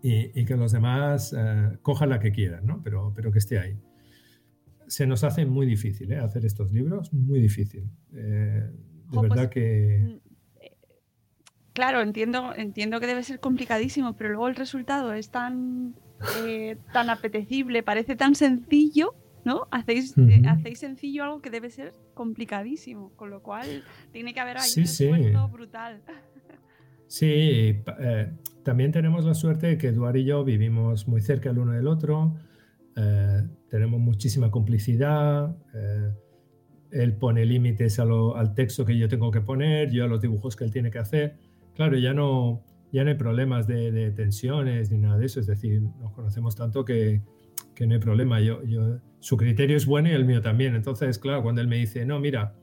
y, que los demás eh, cojan la que quieran, ¿no? Pero, pero que esté ahí. Se nos hace muy difícil ¿eh? hacer estos libros, muy difícil. de verdad pues, que... Claro, entiendo, entiendo que debe ser complicadísimo, pero luego el resultado es tan, eh, tan apetecible, parece tan sencillo, ¿no? Hacéis, eh, hacéis sencillo algo que debe ser complicadísimo, con lo cual tiene que haber ahí un esfuerzo brutal. Sí, eh, también tenemos la suerte de que Eduard y yo vivimos muy cerca el uno del otro, tenemos muchísima complicidad él pone límites al texto que yo tengo que poner, yo a los dibujos que él tiene que hacer. Claro, ya no, ya no hay problemas de, tensiones ni nada de eso, es decir, nos conocemos tanto que, que no hay problema. Yo, yo, su criterio es bueno y el mío también. Entonces, claro, cuando él me dice, no, mira,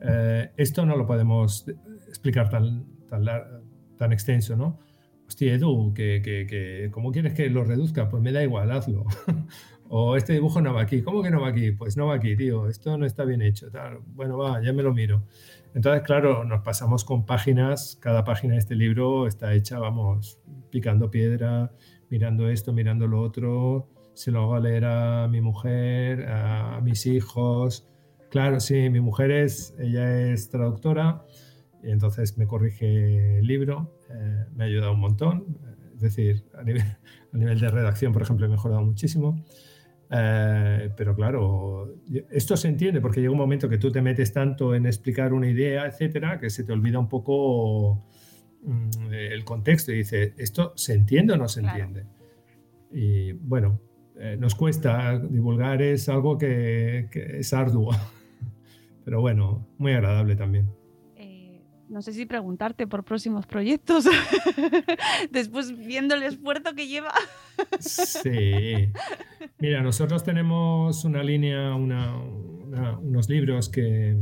eh, esto no lo podemos explicar tan, tan, extenso, ¿no? Hostia, Edu, que, que, ¿cómo quieres que lo reduzca? Pues me da igual, hazlo. o este dibujo no va aquí. ¿Cómo que no va aquí? Pues no va aquí, tío. Esto no está bien hecho. Tal. Bueno, va, ya me lo miro. Entonces, claro, nos pasamos con páginas, cada página de este libro está hecha, vamos, picando piedra, mirando esto, mirando lo otro, se lo hago a leer a mi mujer, a mis hijos. Claro, sí, mi mujer es, ella es traductora y entonces me corrige el libro, eh, me ha ayudado un montón, es decir, a nivel, a nivel de redacción, por ejemplo, he mejorado muchísimo. Eh, pero claro, esto se entiende porque llega un momento que tú te metes tanto en explicar una idea, etcétera, que se te olvida un poco mm, el contexto y dice, ¿esto se entiende o no se entiende? Y bueno, eh, nos cuesta divulgar, es algo que, que es arduo, pero bueno, muy agradable también no sé si preguntarte por próximos proyectos, después viendo el esfuerzo que lleva. sí. Mira, nosotros tenemos una línea, unos libros que,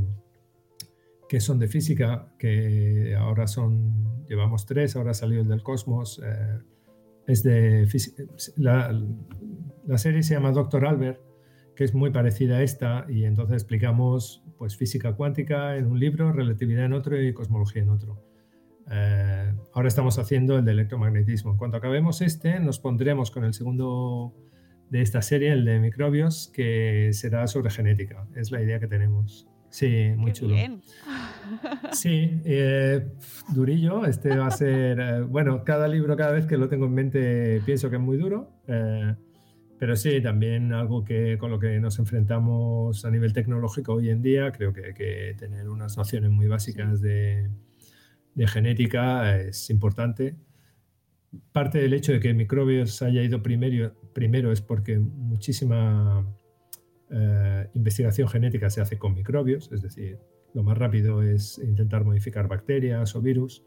que son de física, que ahora son, llevamos tres, ahora ha salido el del cosmos. Eh, es de la, la serie se llama Doctor Albert, que es muy parecida a esta, y entonces explicamos pues física cuántica en un libro, relatividad en otro y cosmología en otro. Eh, ahora estamos haciendo el de electromagnetismo. Cuando acabemos este, nos pondremos con el segundo de esta serie, el de microbios, que será sobre genética. Es la idea que tenemos. Sí, muy chulo. Sí, eh, durillo. Este va a ser, eh, bueno, cada libro, cada vez que lo tengo en mente, pienso que es muy duro. Pero sí, también algo que con lo que nos enfrentamos a nivel tecnológico hoy en día, creo que que tener unas nociones muy básicas de, genética es importante. Parte del hecho de que microbios haya ido primero, primero es porque muchísima eh, investigación genética se hace con microbios, es decir, lo más rápido es intentar modificar bacterias o virus,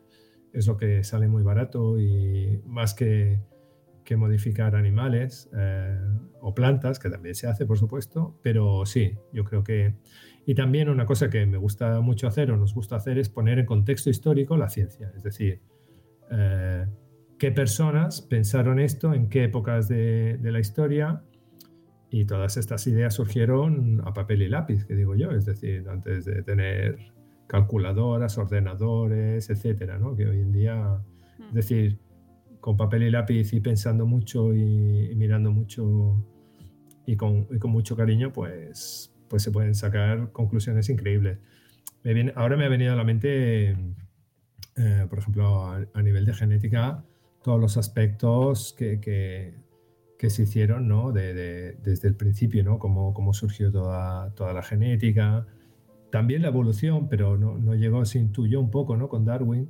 es lo que sale muy barato y más que que modificar animales eh, o plantas, que también se hace, por supuesto, pero sí, yo creo que... Y también una cosa que me gusta mucho hacer o nos gusta hacer es poner en contexto histórico la ciencia, es decir, eh, qué personas pensaron esto, en qué épocas de, la historia, y todas estas ideas surgieron a papel y lápiz, que digo yo, es decir, antes de tener calculadoras, ordenadores, etcétera, ¿no? que hoy en día, es decir, con papel y lápiz y pensando mucho y, mirando mucho y con, mucho cariño, pues, pues se pueden sacar conclusiones increíbles. ahora me ha venido a la mente, eh, por ejemplo, a, nivel de genética, todos los aspectos que, que, se hicieron ¿no? desde el principio, ¿no? cómo, cómo surgió toda, toda la genética, también la evolución, pero no, no llegó, se intuyó un poco ¿no? con Darwin,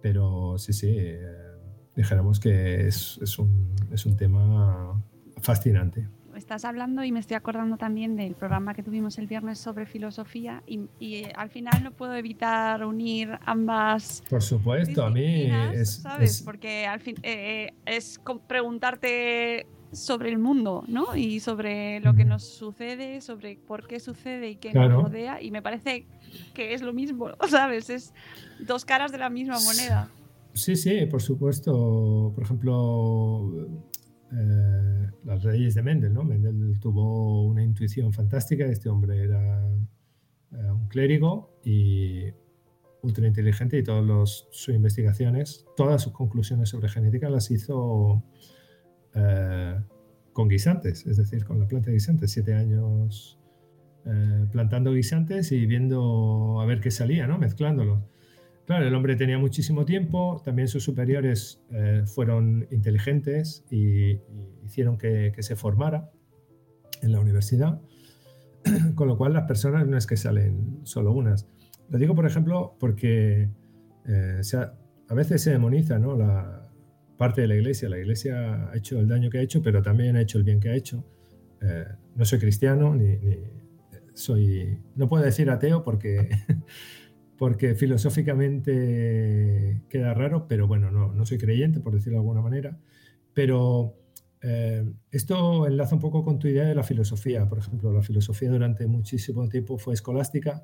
pero sí, sí. Eh, dijéramos que es, es, un, es un tema fascinante estás hablando y me estoy acordando también del programa que tuvimos el viernes sobre filosofía y, y al final no puedo evitar unir ambas. Por supuesto, a mí es. ¿Sabes? Porque al fin eh, es preguntarte sobre el mundo, ¿no? Y sobre lo que nos sucede, sobre por qué sucede y qué nos rodea. Y me parece que es lo mismo, ¿sabes? Es dos caras de la misma moneda. Sí, sí, por supuesto. Por ejemplo, eh, las leyes de Mendel, ¿no? Mendel tuvo una intuición fantástica. Este hombre era eh, un clérigo y ultra inteligente y todas sus investigaciones, todas sus conclusiones sobre genética las hizo eh, con guisantes, es decir, con la planta de guisantes. Siete años plantando guisantes y viendo a ver qué salía, ¿no? Mezclándolos. Claro, el hombre tenía muchísimo tiempo, también sus superiores eh, fueron inteligentes y, hicieron que, se formara en la universidad, con lo cual las personas no es que salen solo unas. Lo digo, por ejemplo, porque eh, a veces se demoniza ¿no? la parte de la iglesia. La iglesia ha hecho el daño que ha hecho, pero también ha hecho el bien que ha hecho. Eh, no soy cristiano, ni soy... No puedo decir ateo porque porque filosóficamente queda raro, pero bueno, no, no soy creyente, por decirlo de alguna manera. Pero eh, esto enlaza un poco con tu idea de la filosofía. Por ejemplo, la filosofía durante muchísimo tiempo fue escolástica.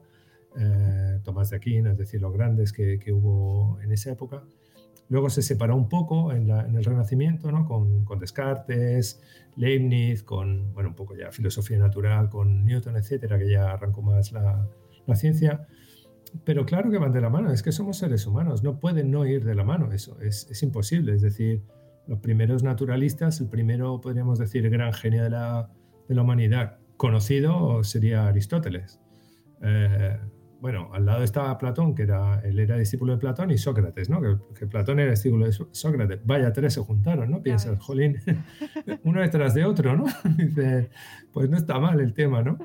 Eh, Tomás de Aquino, es decir, los grandes que, que, hubo en esa época. Luego se separó un poco en, el Renacimiento, ¿no? con, con, Descartes, Leibniz, con, bueno, un poco ya filosofía natural, con Newton, etcétera, que ya arrancó más la, la ciencia pero claro que van de la mano, es que somos seres humanos, no pueden no ir de la mano eso, es, imposible. Es decir, los primeros naturalistas, el primero, podríamos decir, gran genio de la, humanidad conocido sería Aristóteles. Eh, bueno, al lado estaba Platón, que era, él era discípulo de Platón, y Sócrates, ¿no? Que, que Platón era discípulo de Sócrates. Vaya, tres se juntaron, ¿no? Piensas, jolín, uno detrás de otro, ¿no? Dice, pues no está mal el tema, ¿no?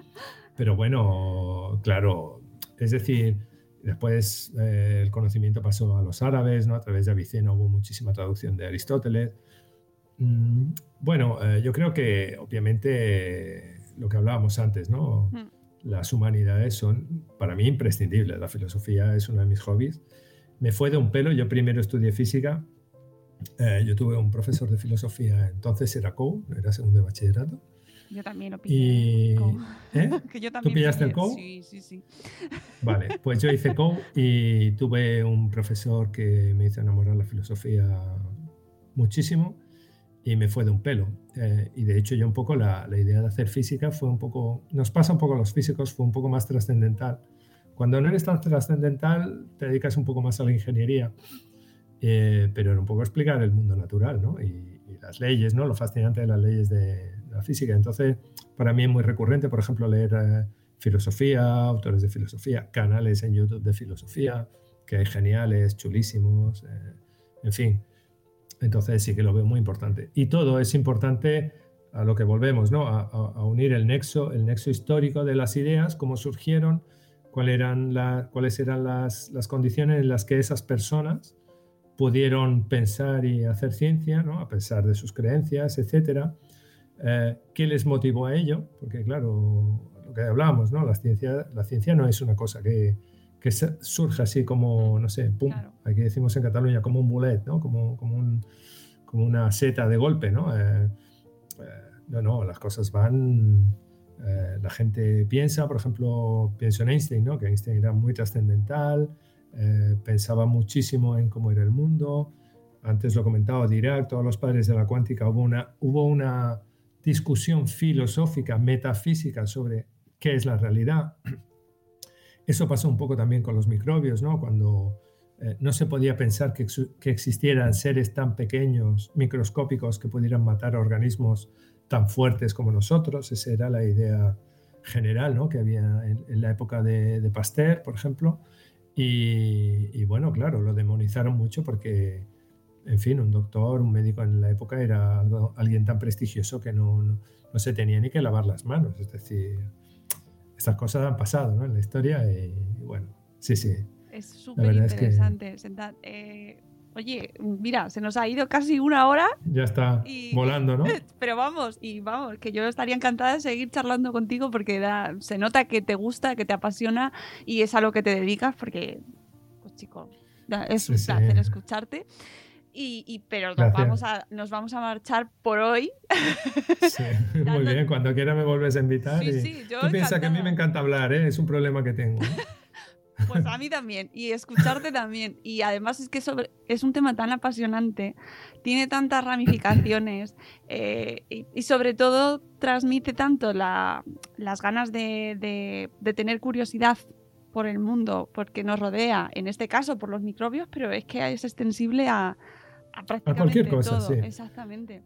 Pero bueno, claro, es decir, después eh, el conocimiento pasó a los árabes, ¿no? A través de Avicena hubo muchísima traducción de Aristóteles. Mm, bueno, eh, yo creo que obviamente lo que hablábamos antes, ¿no? Mm. Las humanidades son para mí imprescindibles. La filosofía es uno de mis hobbies. Me fue de un pelo. Yo primero estudié física. Eh, yo tuve un profesor de filosofía, entonces era COU, era segundo de bachillerato. Yo también lo Y, pillé. co- ¿eh? que yo ¿Tú también pillaste el pillé. co? Sí, sí, sí. Vale, pues yo hice COU y tuve un profesor que me hizo enamorar la filosofía muchísimo y me fue de un pelo. Eh, y de hecho yo un poco la, la idea de hacer física fue un poco, nos pasa un poco a los físicos, fue un poco más trascendental. Cuando no eres tan trascendental te dedicas un poco más a la ingeniería, eh, pero era un poco explicar el mundo natural ¿no? y, y las leyes, ¿no? lo fascinante de las leyes de, la física. Entonces, para mí es muy recurrente, por ejemplo, leer eh, filosofía, autores de filosofía, canales en YouTube de filosofía, que hay geniales, chulísimos, eh, en fin. Entonces sí que lo veo muy importante. Y todo es importante a lo que volvemos, ¿no? A, a- a unir el nexo, el nexo histórico de las ideas, cómo surgieron, cuál eran la- cuáles eran las, las condiciones en las que esas personas pudieron pensar y hacer ciencia, ¿no? a pesar de sus creencias, etcétera. Eh, ¿Qué les motivó a ello? Porque, claro, lo que hablábamos, ¿no? La ciencia, la ciencia no es una cosa que, que surge así como, no sé, pum, Claro. aquí decimos en Cataluña, como un bullet, ¿no? Como, como, un- como una seta de golpe, ¿no? Eh, eh, no, no, las cosas van... la gente piensa, por ejemplo, pienso en Einstein, ¿no? Que Einstein era muy trascendental, eh, pensaba muchísimo en cómo era el mundo. Antes lo comentaba Dirac, todos los padres de la cuántica, hubo una, discusión filosófica, metafísica sobre qué es la realidad. Eso pasó un poco también con los microbios, ¿no? Cuando eh, no se podía pensar que, existieran seres tan pequeños, microscópicos, que pudieran matar organismos tan fuertes como nosotros. Esa era la idea general ¿no? que había en, la época de Pasteur, por ejemplo. Y, y bueno, claro, lo demonizaron mucho porque, en fin, un doctor, un médico en la época era algo- alguien tan prestigioso que no, no, no se tenía ni que lavar las manos. Es decir, estas cosas han pasado ¿no? en la historia y, bueno, sí, sí. Es súper verdad es que- interesante. Eh, oye, mira, se nos ha ido casi una hora, Ya está Y- volando, ¿no? pero vamos, y vamos, que yo estaría encantada de seguir charlando contigo porque da- se nota que te gusta, que te apasiona y es a lo que te dedicas porque, pues chico, es Sí, un sí. placer escucharte. Y, y- pero nos Gracias. vamos, a, nos vamos a marchar por hoy. Sí, muy bien, cuando quiera me vuelves a invitar. Sí, y- sí, yo Tú piensas que a mí me encanta hablar, ¿eh? es un problema que tengo. Pues a mí también, y escucharte también. Y además es que sobre, es un tema tan apasionante, tiene tantas ramificaciones eh, y, y sobre todo transmite tanto la- las ganas de, de- de tener curiosidad por el mundo, porque nos rodea, en este caso por los microbios, pero es que es extensible a, a prácticamente cualquier cosa, todo. sí. Exactamente.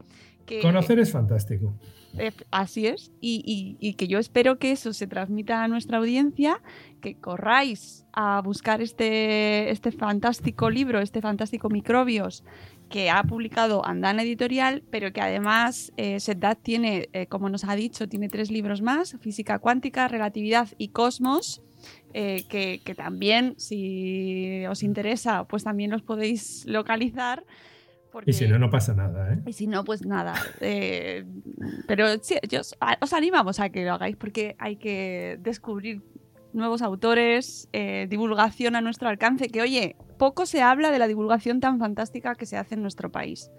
Que- Conocer es fantástico. Eh, Así es, y, que yo espero que eso se transmita a nuestra audiencia, que corráis a buscar este, este fantástico libro, este fantástico Microbios, que ha publicado Andana Editorial, pero que además eh, tiene, eh, como nos ha dicho, tiene tres libros más, Física Cuántica, Relatividad y Cosmos, eh, que, que también, si os interesa, pues también los podéis localizar. Y si no, no pasa nada. ¿eh? y si no, pues nada. eh, pero sí, yo os, animamos a que lo hagáis porque hay que descubrir nuevos autores, eh, divulgación a nuestro alcance, que oye, poco se habla de la divulgación tan fantástica que se hace en nuestro país.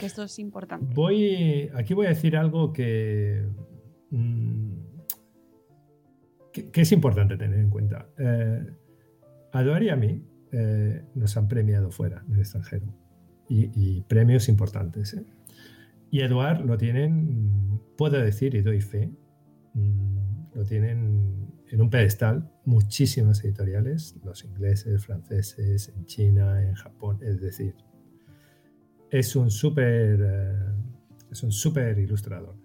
Que esto es importante. Voy, aquí voy a decir algo que, mm, que, que es importante tener en cuenta. Eh, a y a mí eh, nos han premiado fuera, en el extranjero, y, y premios importantes. ¿eh? Y Eduard lo tienen, puedo decir y doy fe, mm, lo tienen en un pedestal muchísimas editoriales, los ingleses, franceses, en China, en Japón, es decir, es un súper eh, es un súper ilustrador.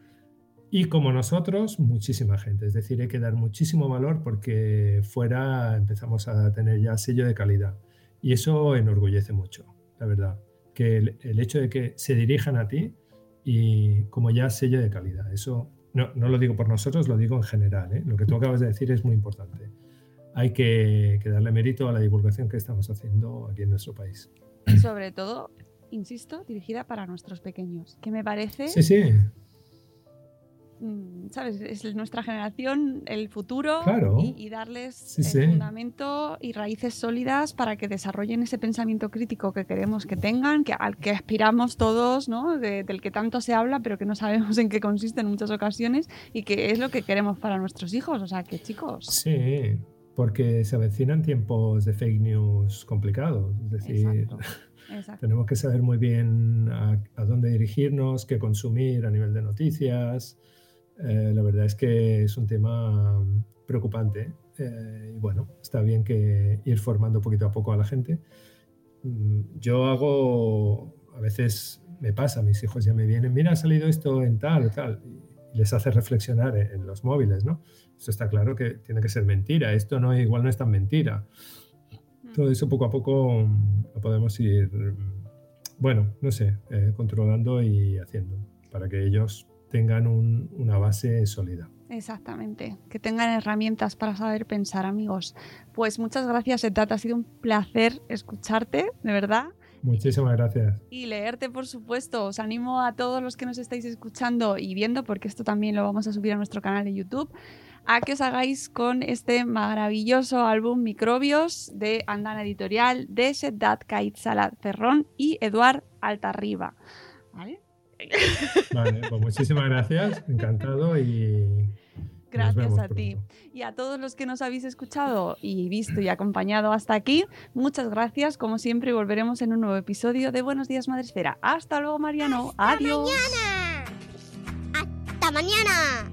Y como nosotros, muchísima gente. Es decir, hay que dar muchísimo valor porque fuera empezamos a tener ya sello de calidad. Y eso enorgullece mucho, la verdad. Que el, hecho de que se dirijan a ti y como ya sello de calidad. Eso no, no lo digo por nosotros, lo digo en general. ¿eh? Lo que tú acabas de decir es muy importante. Hay que, que darle mérito a la divulgación que estamos haciendo aquí en nuestro país. Y sobre todo, insisto, dirigida para nuestros pequeños, que me parece... Sí, sí. Mm, ¿Sabes? Es nuestra generación el futuro Claro. y, y darles Sí, el sí. fundamento y raíces sólidas para que desarrollen ese pensamiento crítico que queremos que tengan, que, al que aspiramos todos, ¿no? De- del que tanto se habla, pero que no sabemos en qué consiste en muchas ocasiones y que es lo que queremos para nuestros hijos. O sea, que chicos. Sí, porque se avecinan tiempos de fake news complicados. Es decir, Exacto. Exacto. tenemos que saber muy bien a, a dónde dirigirnos, qué consumir a nivel de noticias. Eh, la verdad es que es un tema preocupante. eh, y bueno, está bien que ir formando poquito a poco a la gente. Mm, Yo hago, a veces me pasa, mis hijos ya me vienen, mira, ha salido esto en tal, tal, y les hace reflexionar en, los móviles, ¿no? Esto está claro que tiene que ser mentira, esto no igual no es tan mentira. Todo eso poco a poco mm, lo podemos ir, mm, bueno, no sé, eh, controlando y haciendo para que ellos tengan un- una base sólida. Exactamente, que tengan herramientas para saber pensar, amigos. Pues muchas gracias, Etat, ha sido un placer escucharte, de verdad. Muchísimas gracias. Y leerte, por supuesto. Os animo a todos los que nos estáis escuchando y viendo, porque esto también lo vamos a subir a nuestro canal de YouTube, a que os hagáis con este maravilloso álbum Microbios de Andana Editorial de Sedat Kait Salat Ferrón y Eduard Altarriba. ¿Vale? Vale, pues muchísimas gracias, encantado y Gracias a ti. pronto. Y a todos los que nos habéis escuchado y visto y acompañado hasta aquí, muchas gracias. Como siempre, y volveremos en un nuevo episodio de Buenos Días Madresfera. Hasta luego, Mariano. Adiós. mañana. Hasta mañana.